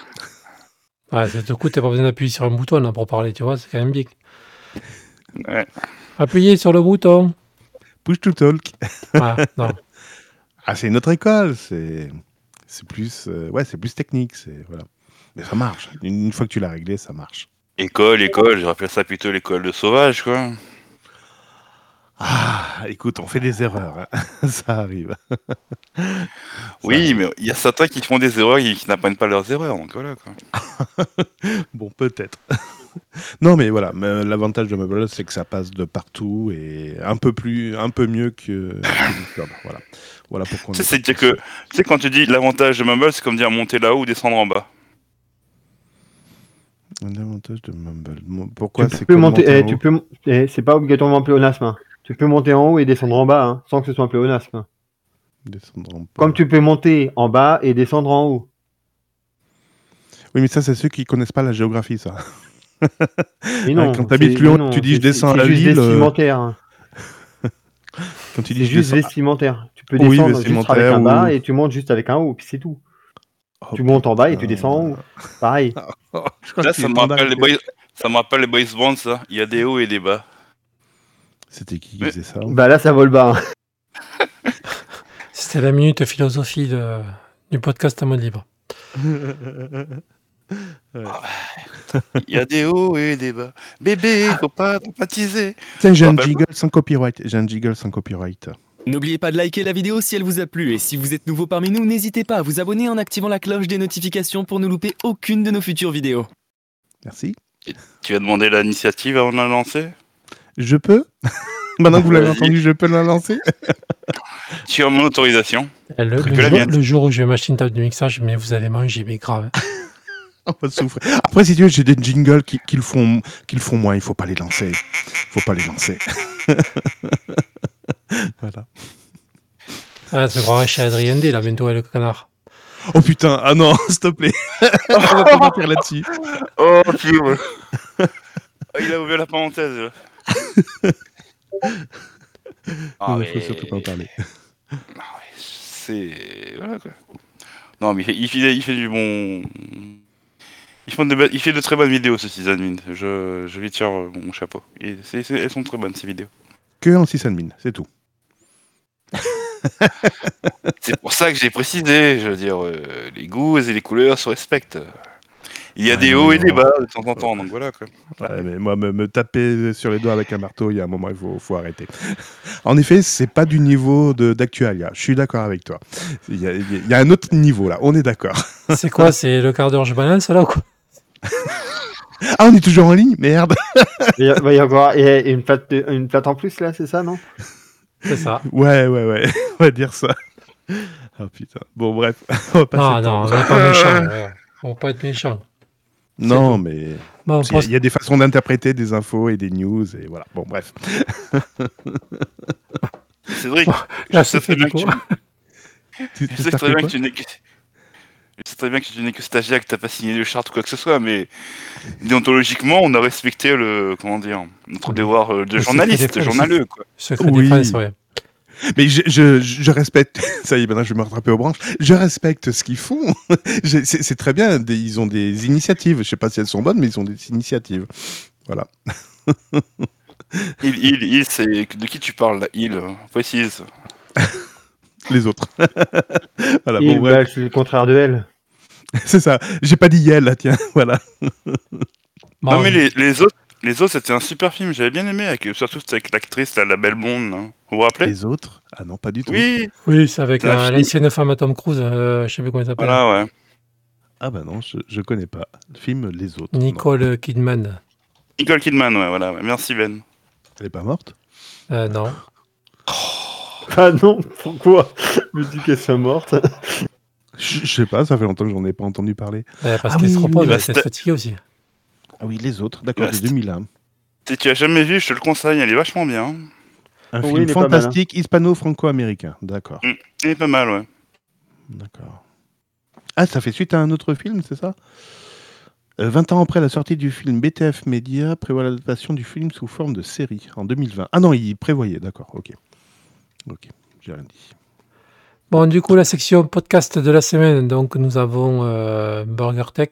Ouais, ça te coûte, t'as pas besoin d'appuyer sur un bouton là, pour parler, tu vois, c'est quand même bien. Ouais. Appuyez sur le bouton. Push to talk. Ah, non. Ah, c'est une autre école, c'est c'est plus euh, ouais, c'est plus technique, c'est voilà. Mais ça marche. Une, une fois que tu l'as réglé, ça marche. École, école, je rappelle ça plutôt l'école de sauvage, quoi. Ah, écoute, on fait des erreurs, hein. ça arrive. Oui, mais il y a certains qui font des erreurs et qui n'apprennent pas leurs erreurs, donc voilà quoi. Bon, peut-être. non, mais voilà, mais l'avantage de Mobile, c'est que ça passe de partout et un peu plus, un peu mieux que. Voilà, voilà pourquoi. on Tu sais, est c'est-à-dire parti que, tu sais, quand tu dis l'avantage de Mumble, c'est comme dire monter là-haut ou descendre en bas. sur- L'avantage de Mumble. Pourquoi tu c'est monter, monter eh, tu peux, eh, c'est pas obligatoirement un pléonasme. Hein. Tu peux monter en haut et descendre en bas, hein, sans que ce soit un pléonasme. hein. Descendre en bas. Comme tu peux monter en bas et descendre en haut. Oui, mais ça, c'est ceux qui connaissent pas la géographie, ça. Mais non, quand t'habites c'est- plus haut, tu dis, c'est- je descends c'est à juste Lille, euh, vestimentaire. hein. Quand tu dis C'est je juste descends- vestimentaire. Tu peux Oui, descendre juste avec un bas ou- et tu montes juste avec un haut, puis c'est tout. Oh, tu montes en bas et tu descends en haut. Pareil. Je crois Là, que ça c'est me rappelle les boys, ça me rappelle les boys bands, ça. Il y a des hauts et des bas. C'était qui qui faisait ça Bah là, ça vole bas. C'était la minute philosophie de- du podcast à mode libre. Il y a des hauts et des bas. Bébé, faut pas dramatiser. Tiens, j'ai un jiggle sans copyright. J'ai un jiggle sans copyright. N'oubliez pas de liker la vidéo si elle vous a plu et si vous êtes nouveau parmi nous, n'hésitez pas à vous abonner en activant la cloche des notifications pour ne louper aucune de nos futures vidéos. Merci. Tu vas demander l'initiative avant de la lancer? Je peux Maintenant que vous l'avez entendu, je peux la lancer Tu as mon autorisation. Eh, Le, le la jour, le jour où je vais m'acheter une table de mixage, mais vous allez manger, mais grave. On va souffrir. Après, si tu veux, j'ai des jingles qui, qui le font, qui le font moins. Il faut pas les lancer. Il faut pas les lancer. voilà. Ah, tu croirais chez Adrien D, là, bientôt, le canard. Oh putain, ah non, s'il te plaît. On va pas partir là-dessus. Oh. Oh, Il a ouvert la parenthèse. Ah, Non, il faut mais- surtout pas en parler. Ah ouais, c'est. Voilà quoi. Non, mais il fait, il fait, il fait du bon. Il fait, de, il fait de très bonnes vidéos, ce Season Je, je lui tire euh, mon chapeau. Et elles sont très bonnes, ces vidéos. Que en sysadmin, c'est tout. C'est pour ça que j'ai précisé. Je veux dire, euh, les goûts et les couleurs se respectent. Il y a Ouais, des hauts et des on- bas de temps en temps, donc voilà quoi. Ouais, mais moi, me, me taper sur les doigts avec un marteau, il y a un moment, il faut, faut arrêter. En effet, c'est pas du niveau de- d'Actualia. Je suis d'accord avec toi. Il y, a, il y a un autre niveau là. On est d'accord. C'est quoi C'est le quart d'heure, je banane, ça là ou quoi? Ah, on est toujours en ligne Merde. Il y a- va y avoir une plate, une plate en plus là, c'est ça, non? C'est ça. Ouais, ouais, ouais. On va dire ça. Oh putain. Bon, bref. On va passer Ah non, temps. on n'est pas méchant. ouais. On va pas être méchant. Non, mais Bon, y a- il y, a des façons d'interpréter des infos et des news et voilà. Bon, bref. Cédric, là, je sais très bien que tu- je sais t'as très bien quoi que tu n'es que. Je sais très bien que tu n'es que stagiaire, que tu n'as pas signé de charte ou quoi que ce soit, mais déontologiquement, on a respecté le. Comment dire Notre devoir euh, de journaliste, journaleux, quoi. Secret Oui. ouais. Mais je, je, je respecte. Ça y est, maintenant je vais me rattraper aux branches. Je respecte ce qu'ils font. Je- C'est très bien. des- ils ont des initiatives. Je sais pas si elles sont bonnes, mais ils ont des initiatives. Voilà. Il, il, il c'est. De qui tu parles là? Il, euh, précise. Les autres. voilà. Il, Bon, bah, c'est le contraire de elle. C'est ça. J'ai pas dit Yel, là, tiens. Voilà. Bon, non, mais les, les autres, les autres c'était un super film, j'avais bien aimé, avec, surtout c'était avec l'actrice, la belle blonde. Vous vous rappelez? Les autres? Ah non, pas du tout. Oui, Oui, c'est avec La euh, l'ancienne femme à Tom Cruise, euh, je sais plus comment elle s'appelle. voilà, ouais. Ah bah non, je, je connais pas. Le film Les autres. non. Nicole Kidman. Nicole Kidman, ouais, voilà. ouais. Merci Ben. Elle est pas morte? Euh, non. Ah non, pourquoi? Je me dis qu'elle soit morte. je, je sais pas, ça fait longtemps que j'en ai pas entendu parler. Euh, parce Ah qu'elle oui, se oui, repose, bah, elle s'est fatiguée aussi. Ah oui, Les autres. D'accord, de c'était- 2001. Si tu as jamais vu, je te le conseille, elle est vachement bien. Un Oui, film hein. fantastique hispano-franco-américain. D'accord. Elle est pas mal, ouais. D'accord. Ah, ça fait suite à un autre film, c'est ça? Euh, 20 ans après la sortie du film, BTF Media prévoit l'adaptation du film sous forme de série en 2020. Ah non, il prévoyait, d'accord, ok. Ok, j'ai rien dit. Bon, du coup, la section podcast de la semaine, donc nous avons euh, Burger Tech.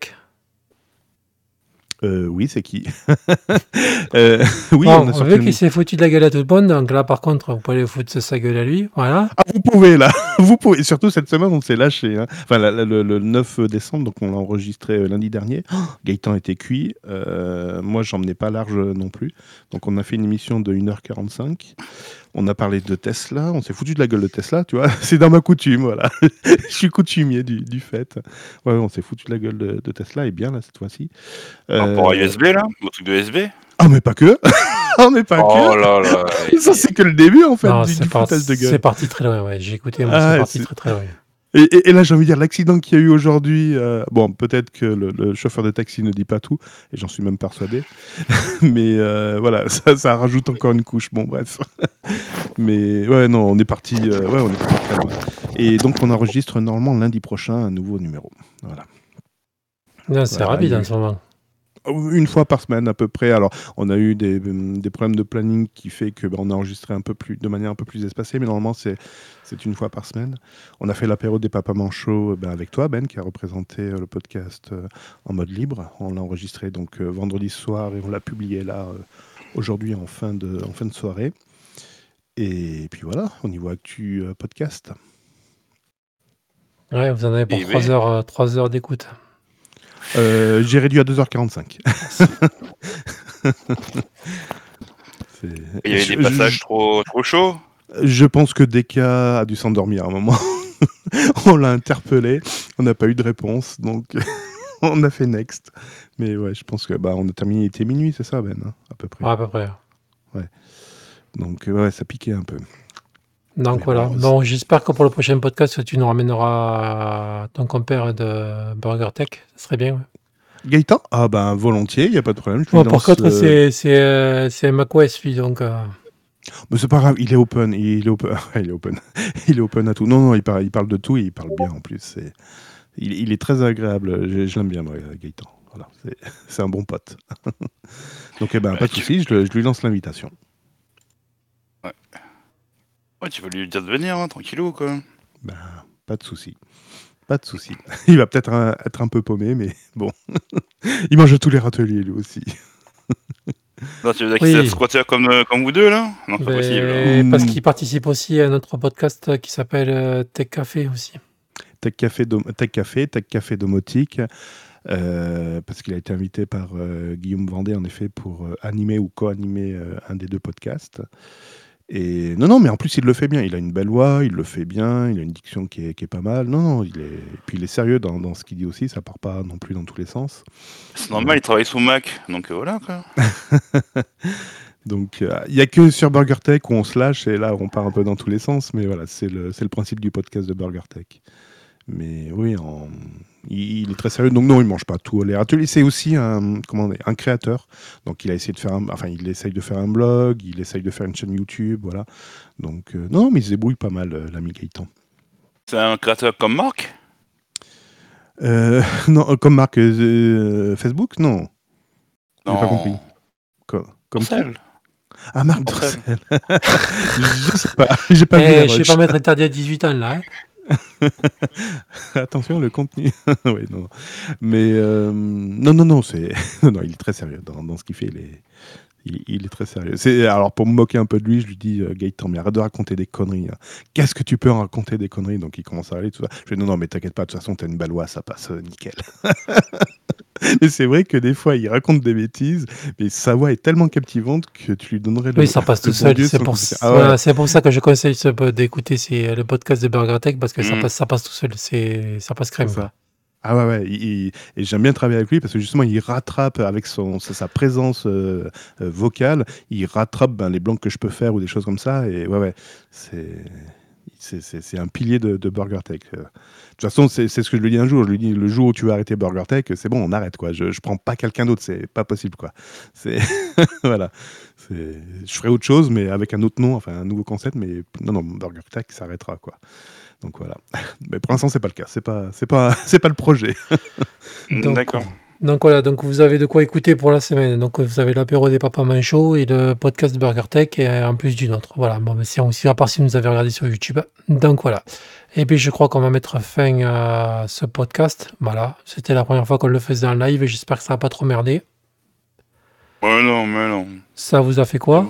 Euh, oui, c'est qui Euh, Oui, Bon, on a une- qu'il s'est foutu de la gueule à tout le monde, donc là, par contre, vous pouvez foutre de sa gueule à lui. Voilà. Ah, vous pouvez là, vous pouvez. Surtout cette semaine, on s'est lâché. hein. Enfin, la- la- le, le 9 décembre, donc on l'a enregistré euh, lundi dernier. Oh, Gaëtan était cuit. Moi, j'en menais pas large non plus. Donc, on a fait une émission de 1h45. On a parlé de Tesla. On s'est foutu de la gueule de Tesla, tu vois. C'est dans ma coutume, voilà. Je suis coutumier du, du fait. Ouais, on s'est foutu de la gueule de, de Tesla et bien là cette fois-ci. Par rapport à Euh, USB, là Au truc de USB Ah, mais pas que. ah, mais pas Oh que. là là. Ça, c'est que le début en fait Non, du, par- de gueule. c'est parti très loin, ouais. J'ai écouté, moi, Ah, c'est parti très très loin. Et, et- et là, j'ai envie de dire, l'accident qu'il y a eu aujourd'hui, euh, bon, peut-être que le, le chauffeur de taxi ne dit pas tout, et j'en suis même persuadé, mais euh, voilà, ça, ça rajoute encore une couche, bon, bref. mais ouais, non, on est parti, euh, ouais, on est parti très loin. Et donc, on enregistre normalement lundi prochain un nouveau numéro. Voilà. C'est Voilà, rapide en ce moment. Une fois par semaine à peu près. Alors, on a eu des, des problèmes de planning qui fait que ben, on a enregistré un peu plus, de manière un peu plus espacée, mais normalement c'est c'est une fois par semaine. On a fait l'apéro des papas manchots ben, avec toi, Ben, qui a représenté euh, le podcast euh, en mode libre. On l'a enregistré donc euh, vendredi soir et on l'a publié là euh, aujourd'hui en fin de en fin de soirée. Et puis voilà, au niveau actu euh, podcast. Ouais, vous en avez pour 3 oui. heures, euh, trois heures d'écoute. Euh, J'ai réduit à 2h45. C'est- Il y avait des je- passages trop, trop chauds. Je pense que Deka a dû s'endormir à un moment. on l'a interpellé, on n'a pas eu de réponse, donc on a fait next. Mais ouais, je pense que bah on a terminé, il était minuit, c'est ça Ben, hein, à peu près. Ouais, à peu près. Donc euh, ouais, ça piquait un peu. Donc voilà. bon, j'espère que pour le prochain podcast, tu nous ramèneras ton compère de Burger Tech. Ce serait bien. ouais. Gaëtan? Ah ben volontiers, il n'y a pas de problème. je Bon, par contre, euh, c'est c'est euh, macOS, lui, donc. euh, Mais c'est pas grave, il est open, il est open, il est open, il est open à tout. Non, non, il parle, il parle de tout et il parle bien en plus. Il, il est très agréable. Je, je l'aime bien, Gaëtan. Voilà, c'est, un bon pote. Donc, eh ben, pas de tu- souci, je, le- je lui lance l'invitation. Ouais, tu peux lui dire de venir, hein, tranquillou, quoi. Ben, pas de souci, pas de souci. Il va peut-être un- être un peu paumé, mais bon, il mange tous les râteliers lui aussi. Non, tu veux dire Oui. qu'il squatter comme, euh, comme vous deux, là? Non, c'est pas possible. Hmm. Parce qu'il participe aussi à notre podcast qui s'appelle euh, Tech Café aussi. Tech Café, Dom- Tech Café, Tech Café Domotique, euh, parce qu'il a été invité par euh, Guillaume Vendée, en effet, pour euh, animer ou co-animer euh, un des deux podcasts. Et non, non, mais en plus, il le fait bien. Il a une belle voix, il le fait bien, il a une diction qui est, qui est pas mal. Non, non, il est... Et puis il est sérieux dans, dans ce qu'il dit aussi, ça part pas non plus dans tous les sens. C'est normal, il travaille sous Mac, donc euh, voilà, quoi. Donc, euh, il y a que sur Burger Tech où on se lâche et là, on part un peu dans tous les sens. Mais voilà, c'est le, c'est le principe du podcast de Burger Tech. Mais oui, en- il, il est très sérieux. Donc non, il mange pas tout les râteliers. C'est aussi un, comment dit, un créateur. Donc il a essayé de faire, un, enfin, il essaye de faire un blog, il essaye de faire une chaîne YouTube, voilà. Donc euh, non, mais il se débrouille pas mal, euh, l'ami Gaëtan. C'est un créateur comme Marc? Euh, non, comme euh, Facebook, non. J'ai pas compris. Co- Comme Marcel. Ah, Marc Marcel. Dorcel. je sais pas, j'ai pas vu. Eh, la je vais rush. pas mettre interdit à 18 ans là. hein. Attention, le contenu. oui, non. Mais euh, non, non, non, c'est non, il est très sérieux dans, dans ce qu'il fait. Il est, il, il est très sérieux. C'est alors pour me moquer un peu de lui, je lui dis euh, Gaëtan, mais arrête de raconter des conneries. hein. Qu'est-ce que tu peux en raconter des conneries? Donc il commence à aller tout ça. Je dis non, non, mais t'inquiète pas. De toute façon, t'as une voix, ça passe euh, nickel. Et c'est vrai que des fois, il raconte des bêtises, mais sa voix est tellement captivante que tu lui donnerais le. Oui, ça passe tout seul. C'est pour, ça- Ah ouais. voilà, c'est pour ça que je conseille d'écouter c'est le podcast de Burger Tech parce que ça, Mm. passe, ça passe tout seul. C'est ça passe crème. C'est ça. Ah ouais, ouais. et j'aime bien travailler avec lui parce que justement, il rattrape avec son, sa, présence euh, euh, vocale, il rattrape ben, les blancs que je peux faire ou des choses comme ça. Et ouais, ouais, c'est. C'est, un pilier de, de Burger Tech. Euh, De toute façon, c'est, ce que je lui dis un jour. Je lui dis le jour où tu vas arrêter Burger Tech, c'est bon, on arrête quoi. Je, je prends pas quelqu'un d'autre, c'est pas possible quoi. Voilà. Je ferai autre chose, mais avec un autre nom, enfin un nouveau concept. Mais non, non, Burger Tech s'arrêtera quoi. Donc voilà. Mais pour l'instant, c'est pas le cas. C'est pas, c'est pas, c'est pas le projet. Donc, D'accord. Donc voilà, donc vous avez de quoi écouter pour la semaine. Donc vous avez l'apéro des papas manchots et le podcast de Burger Tech et en plus d'une autre. Voilà, bon, mais c'est aussi à part si vous avez regardé sur YouTube. Donc voilà. Et puis je crois qu'on va mettre fin à ce podcast. Voilà, c'était la première fois qu'on le faisait en live et j'espère que ça va pas trop merder. Ouais, non, mais non. Ça vous a fait quoi?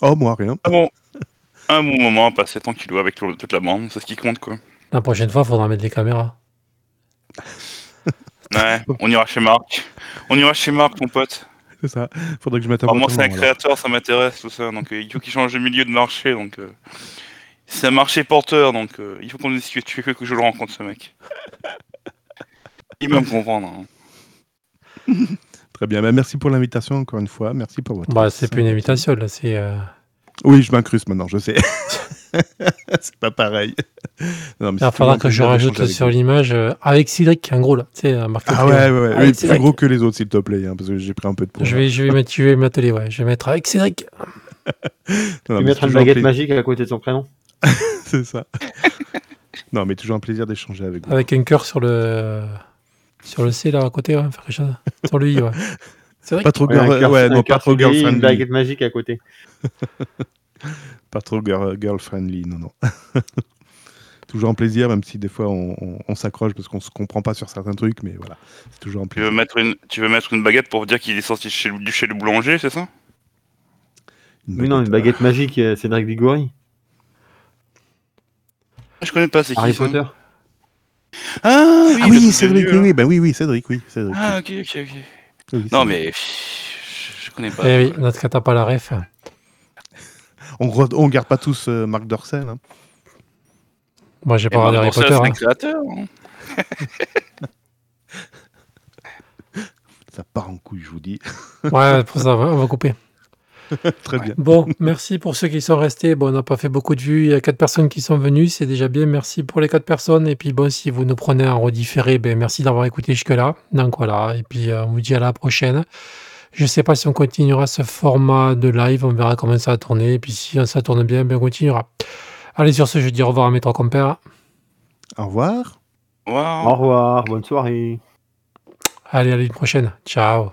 Oh, moi, rien. Ah bon? Un bon moment à passer tranquillou avec tout- toute la bande, c'est ce qui compte quoi. La prochaine fois, il faudra mettre des caméras. Ouais, on ira chez Marc. On ira chez Marc, mon pote. C'est ça. Faudrait que je mette un moi, c'est un alors. créateur, ça m'intéresse, tout ça. Donc, euh, il faut qu'il change de milieu de marché. Donc, euh, c'est un marché porteur. Donc, euh, il faut qu'on discute. Tu veux que je le rencontre, ce mec. Il va me comprendre. hein. Très bien. Bah, merci pour l'invitation encore une fois. Merci pour votre. Bah, c'est plus une invitation, là, c'est. Oui, je m'incruste maintenant, je sais. c'est pas pareil. Non, mais Il un que je rajoute sur l'image euh, avec Cédric, en gros, là. Tu sais, Marc Ah ouais, ouais, ouais. Oui, plus gros que les autres, s'il te plaît, hein, parce que j'ai pris un peu de poids. Je vais, je vais mettre, je vais m'atteler, ouais. Je vais mettre avec Cédric. Non, Tu mettre une un baguette plaisir. magique à côté de son prénom. C'est ça. non, mais toujours un plaisir d'échanger avec vous. Avec un cœur sur le. Sur le C, là, à côté, ouais. Faire quelque chose. Sur le I, ouais. C'est vrai Pas trop Ouais, girl, ouais, un non, pas trop girl Une baguette magique à côté. Pas trop girl, girl friendly, non, non. toujours un plaisir, même si des fois on, on- on s'accroche parce qu'on se comprend pas sur certains trucs, mais voilà, c'est toujours un Tu veux plaisir. mettre une, tu veux mettre une baguette pour dire qu'il est sorti chez, le- du chez le boulanger, c'est ça? Une Oui, non, une baguette magique, euh, Cédric Diggory. Je connais pas, c'est qui Harry Potter. Ah oui, Ah oui, Cédric, oui, oui, bah oui, oui, Cédric, oui, Cédric. Ah ok, ok, ok. Oui. Non mais je, je connais pas. Eh oui, notre cas, t'as pas la ref. On, re- on garde pas tous euh, Marc Dorcel. Hein. Moi, j'ai pas regardé Harry Potter. c'est un hein. créateur. hein. Ça part en couille, je vous dis. Ouais, pour ça, on va couper. Très bien. Bon, merci pour ceux qui sont restés. Bon, on n'a pas fait beaucoup de vues. Il y a quatre personnes qui sont venues. C'est déjà bien. Merci pour les quatre personnes. Et puis, bon, si vous nous prenez en redifféré, ben, merci d'avoir écouté jusque-là. Donc, voilà. Et puis, euh, on vous dit à la prochaine. Je sais pas si on continuera ce format de live. On verra comment ça va tourner. Et puis, si ça tourne bien, ben, on continuera. Allez, sur ce, je dis au revoir à mes trois compères. Au revoir. Wow. Au revoir, bonne soirée. Allez, à l'année prochaine. Ciao.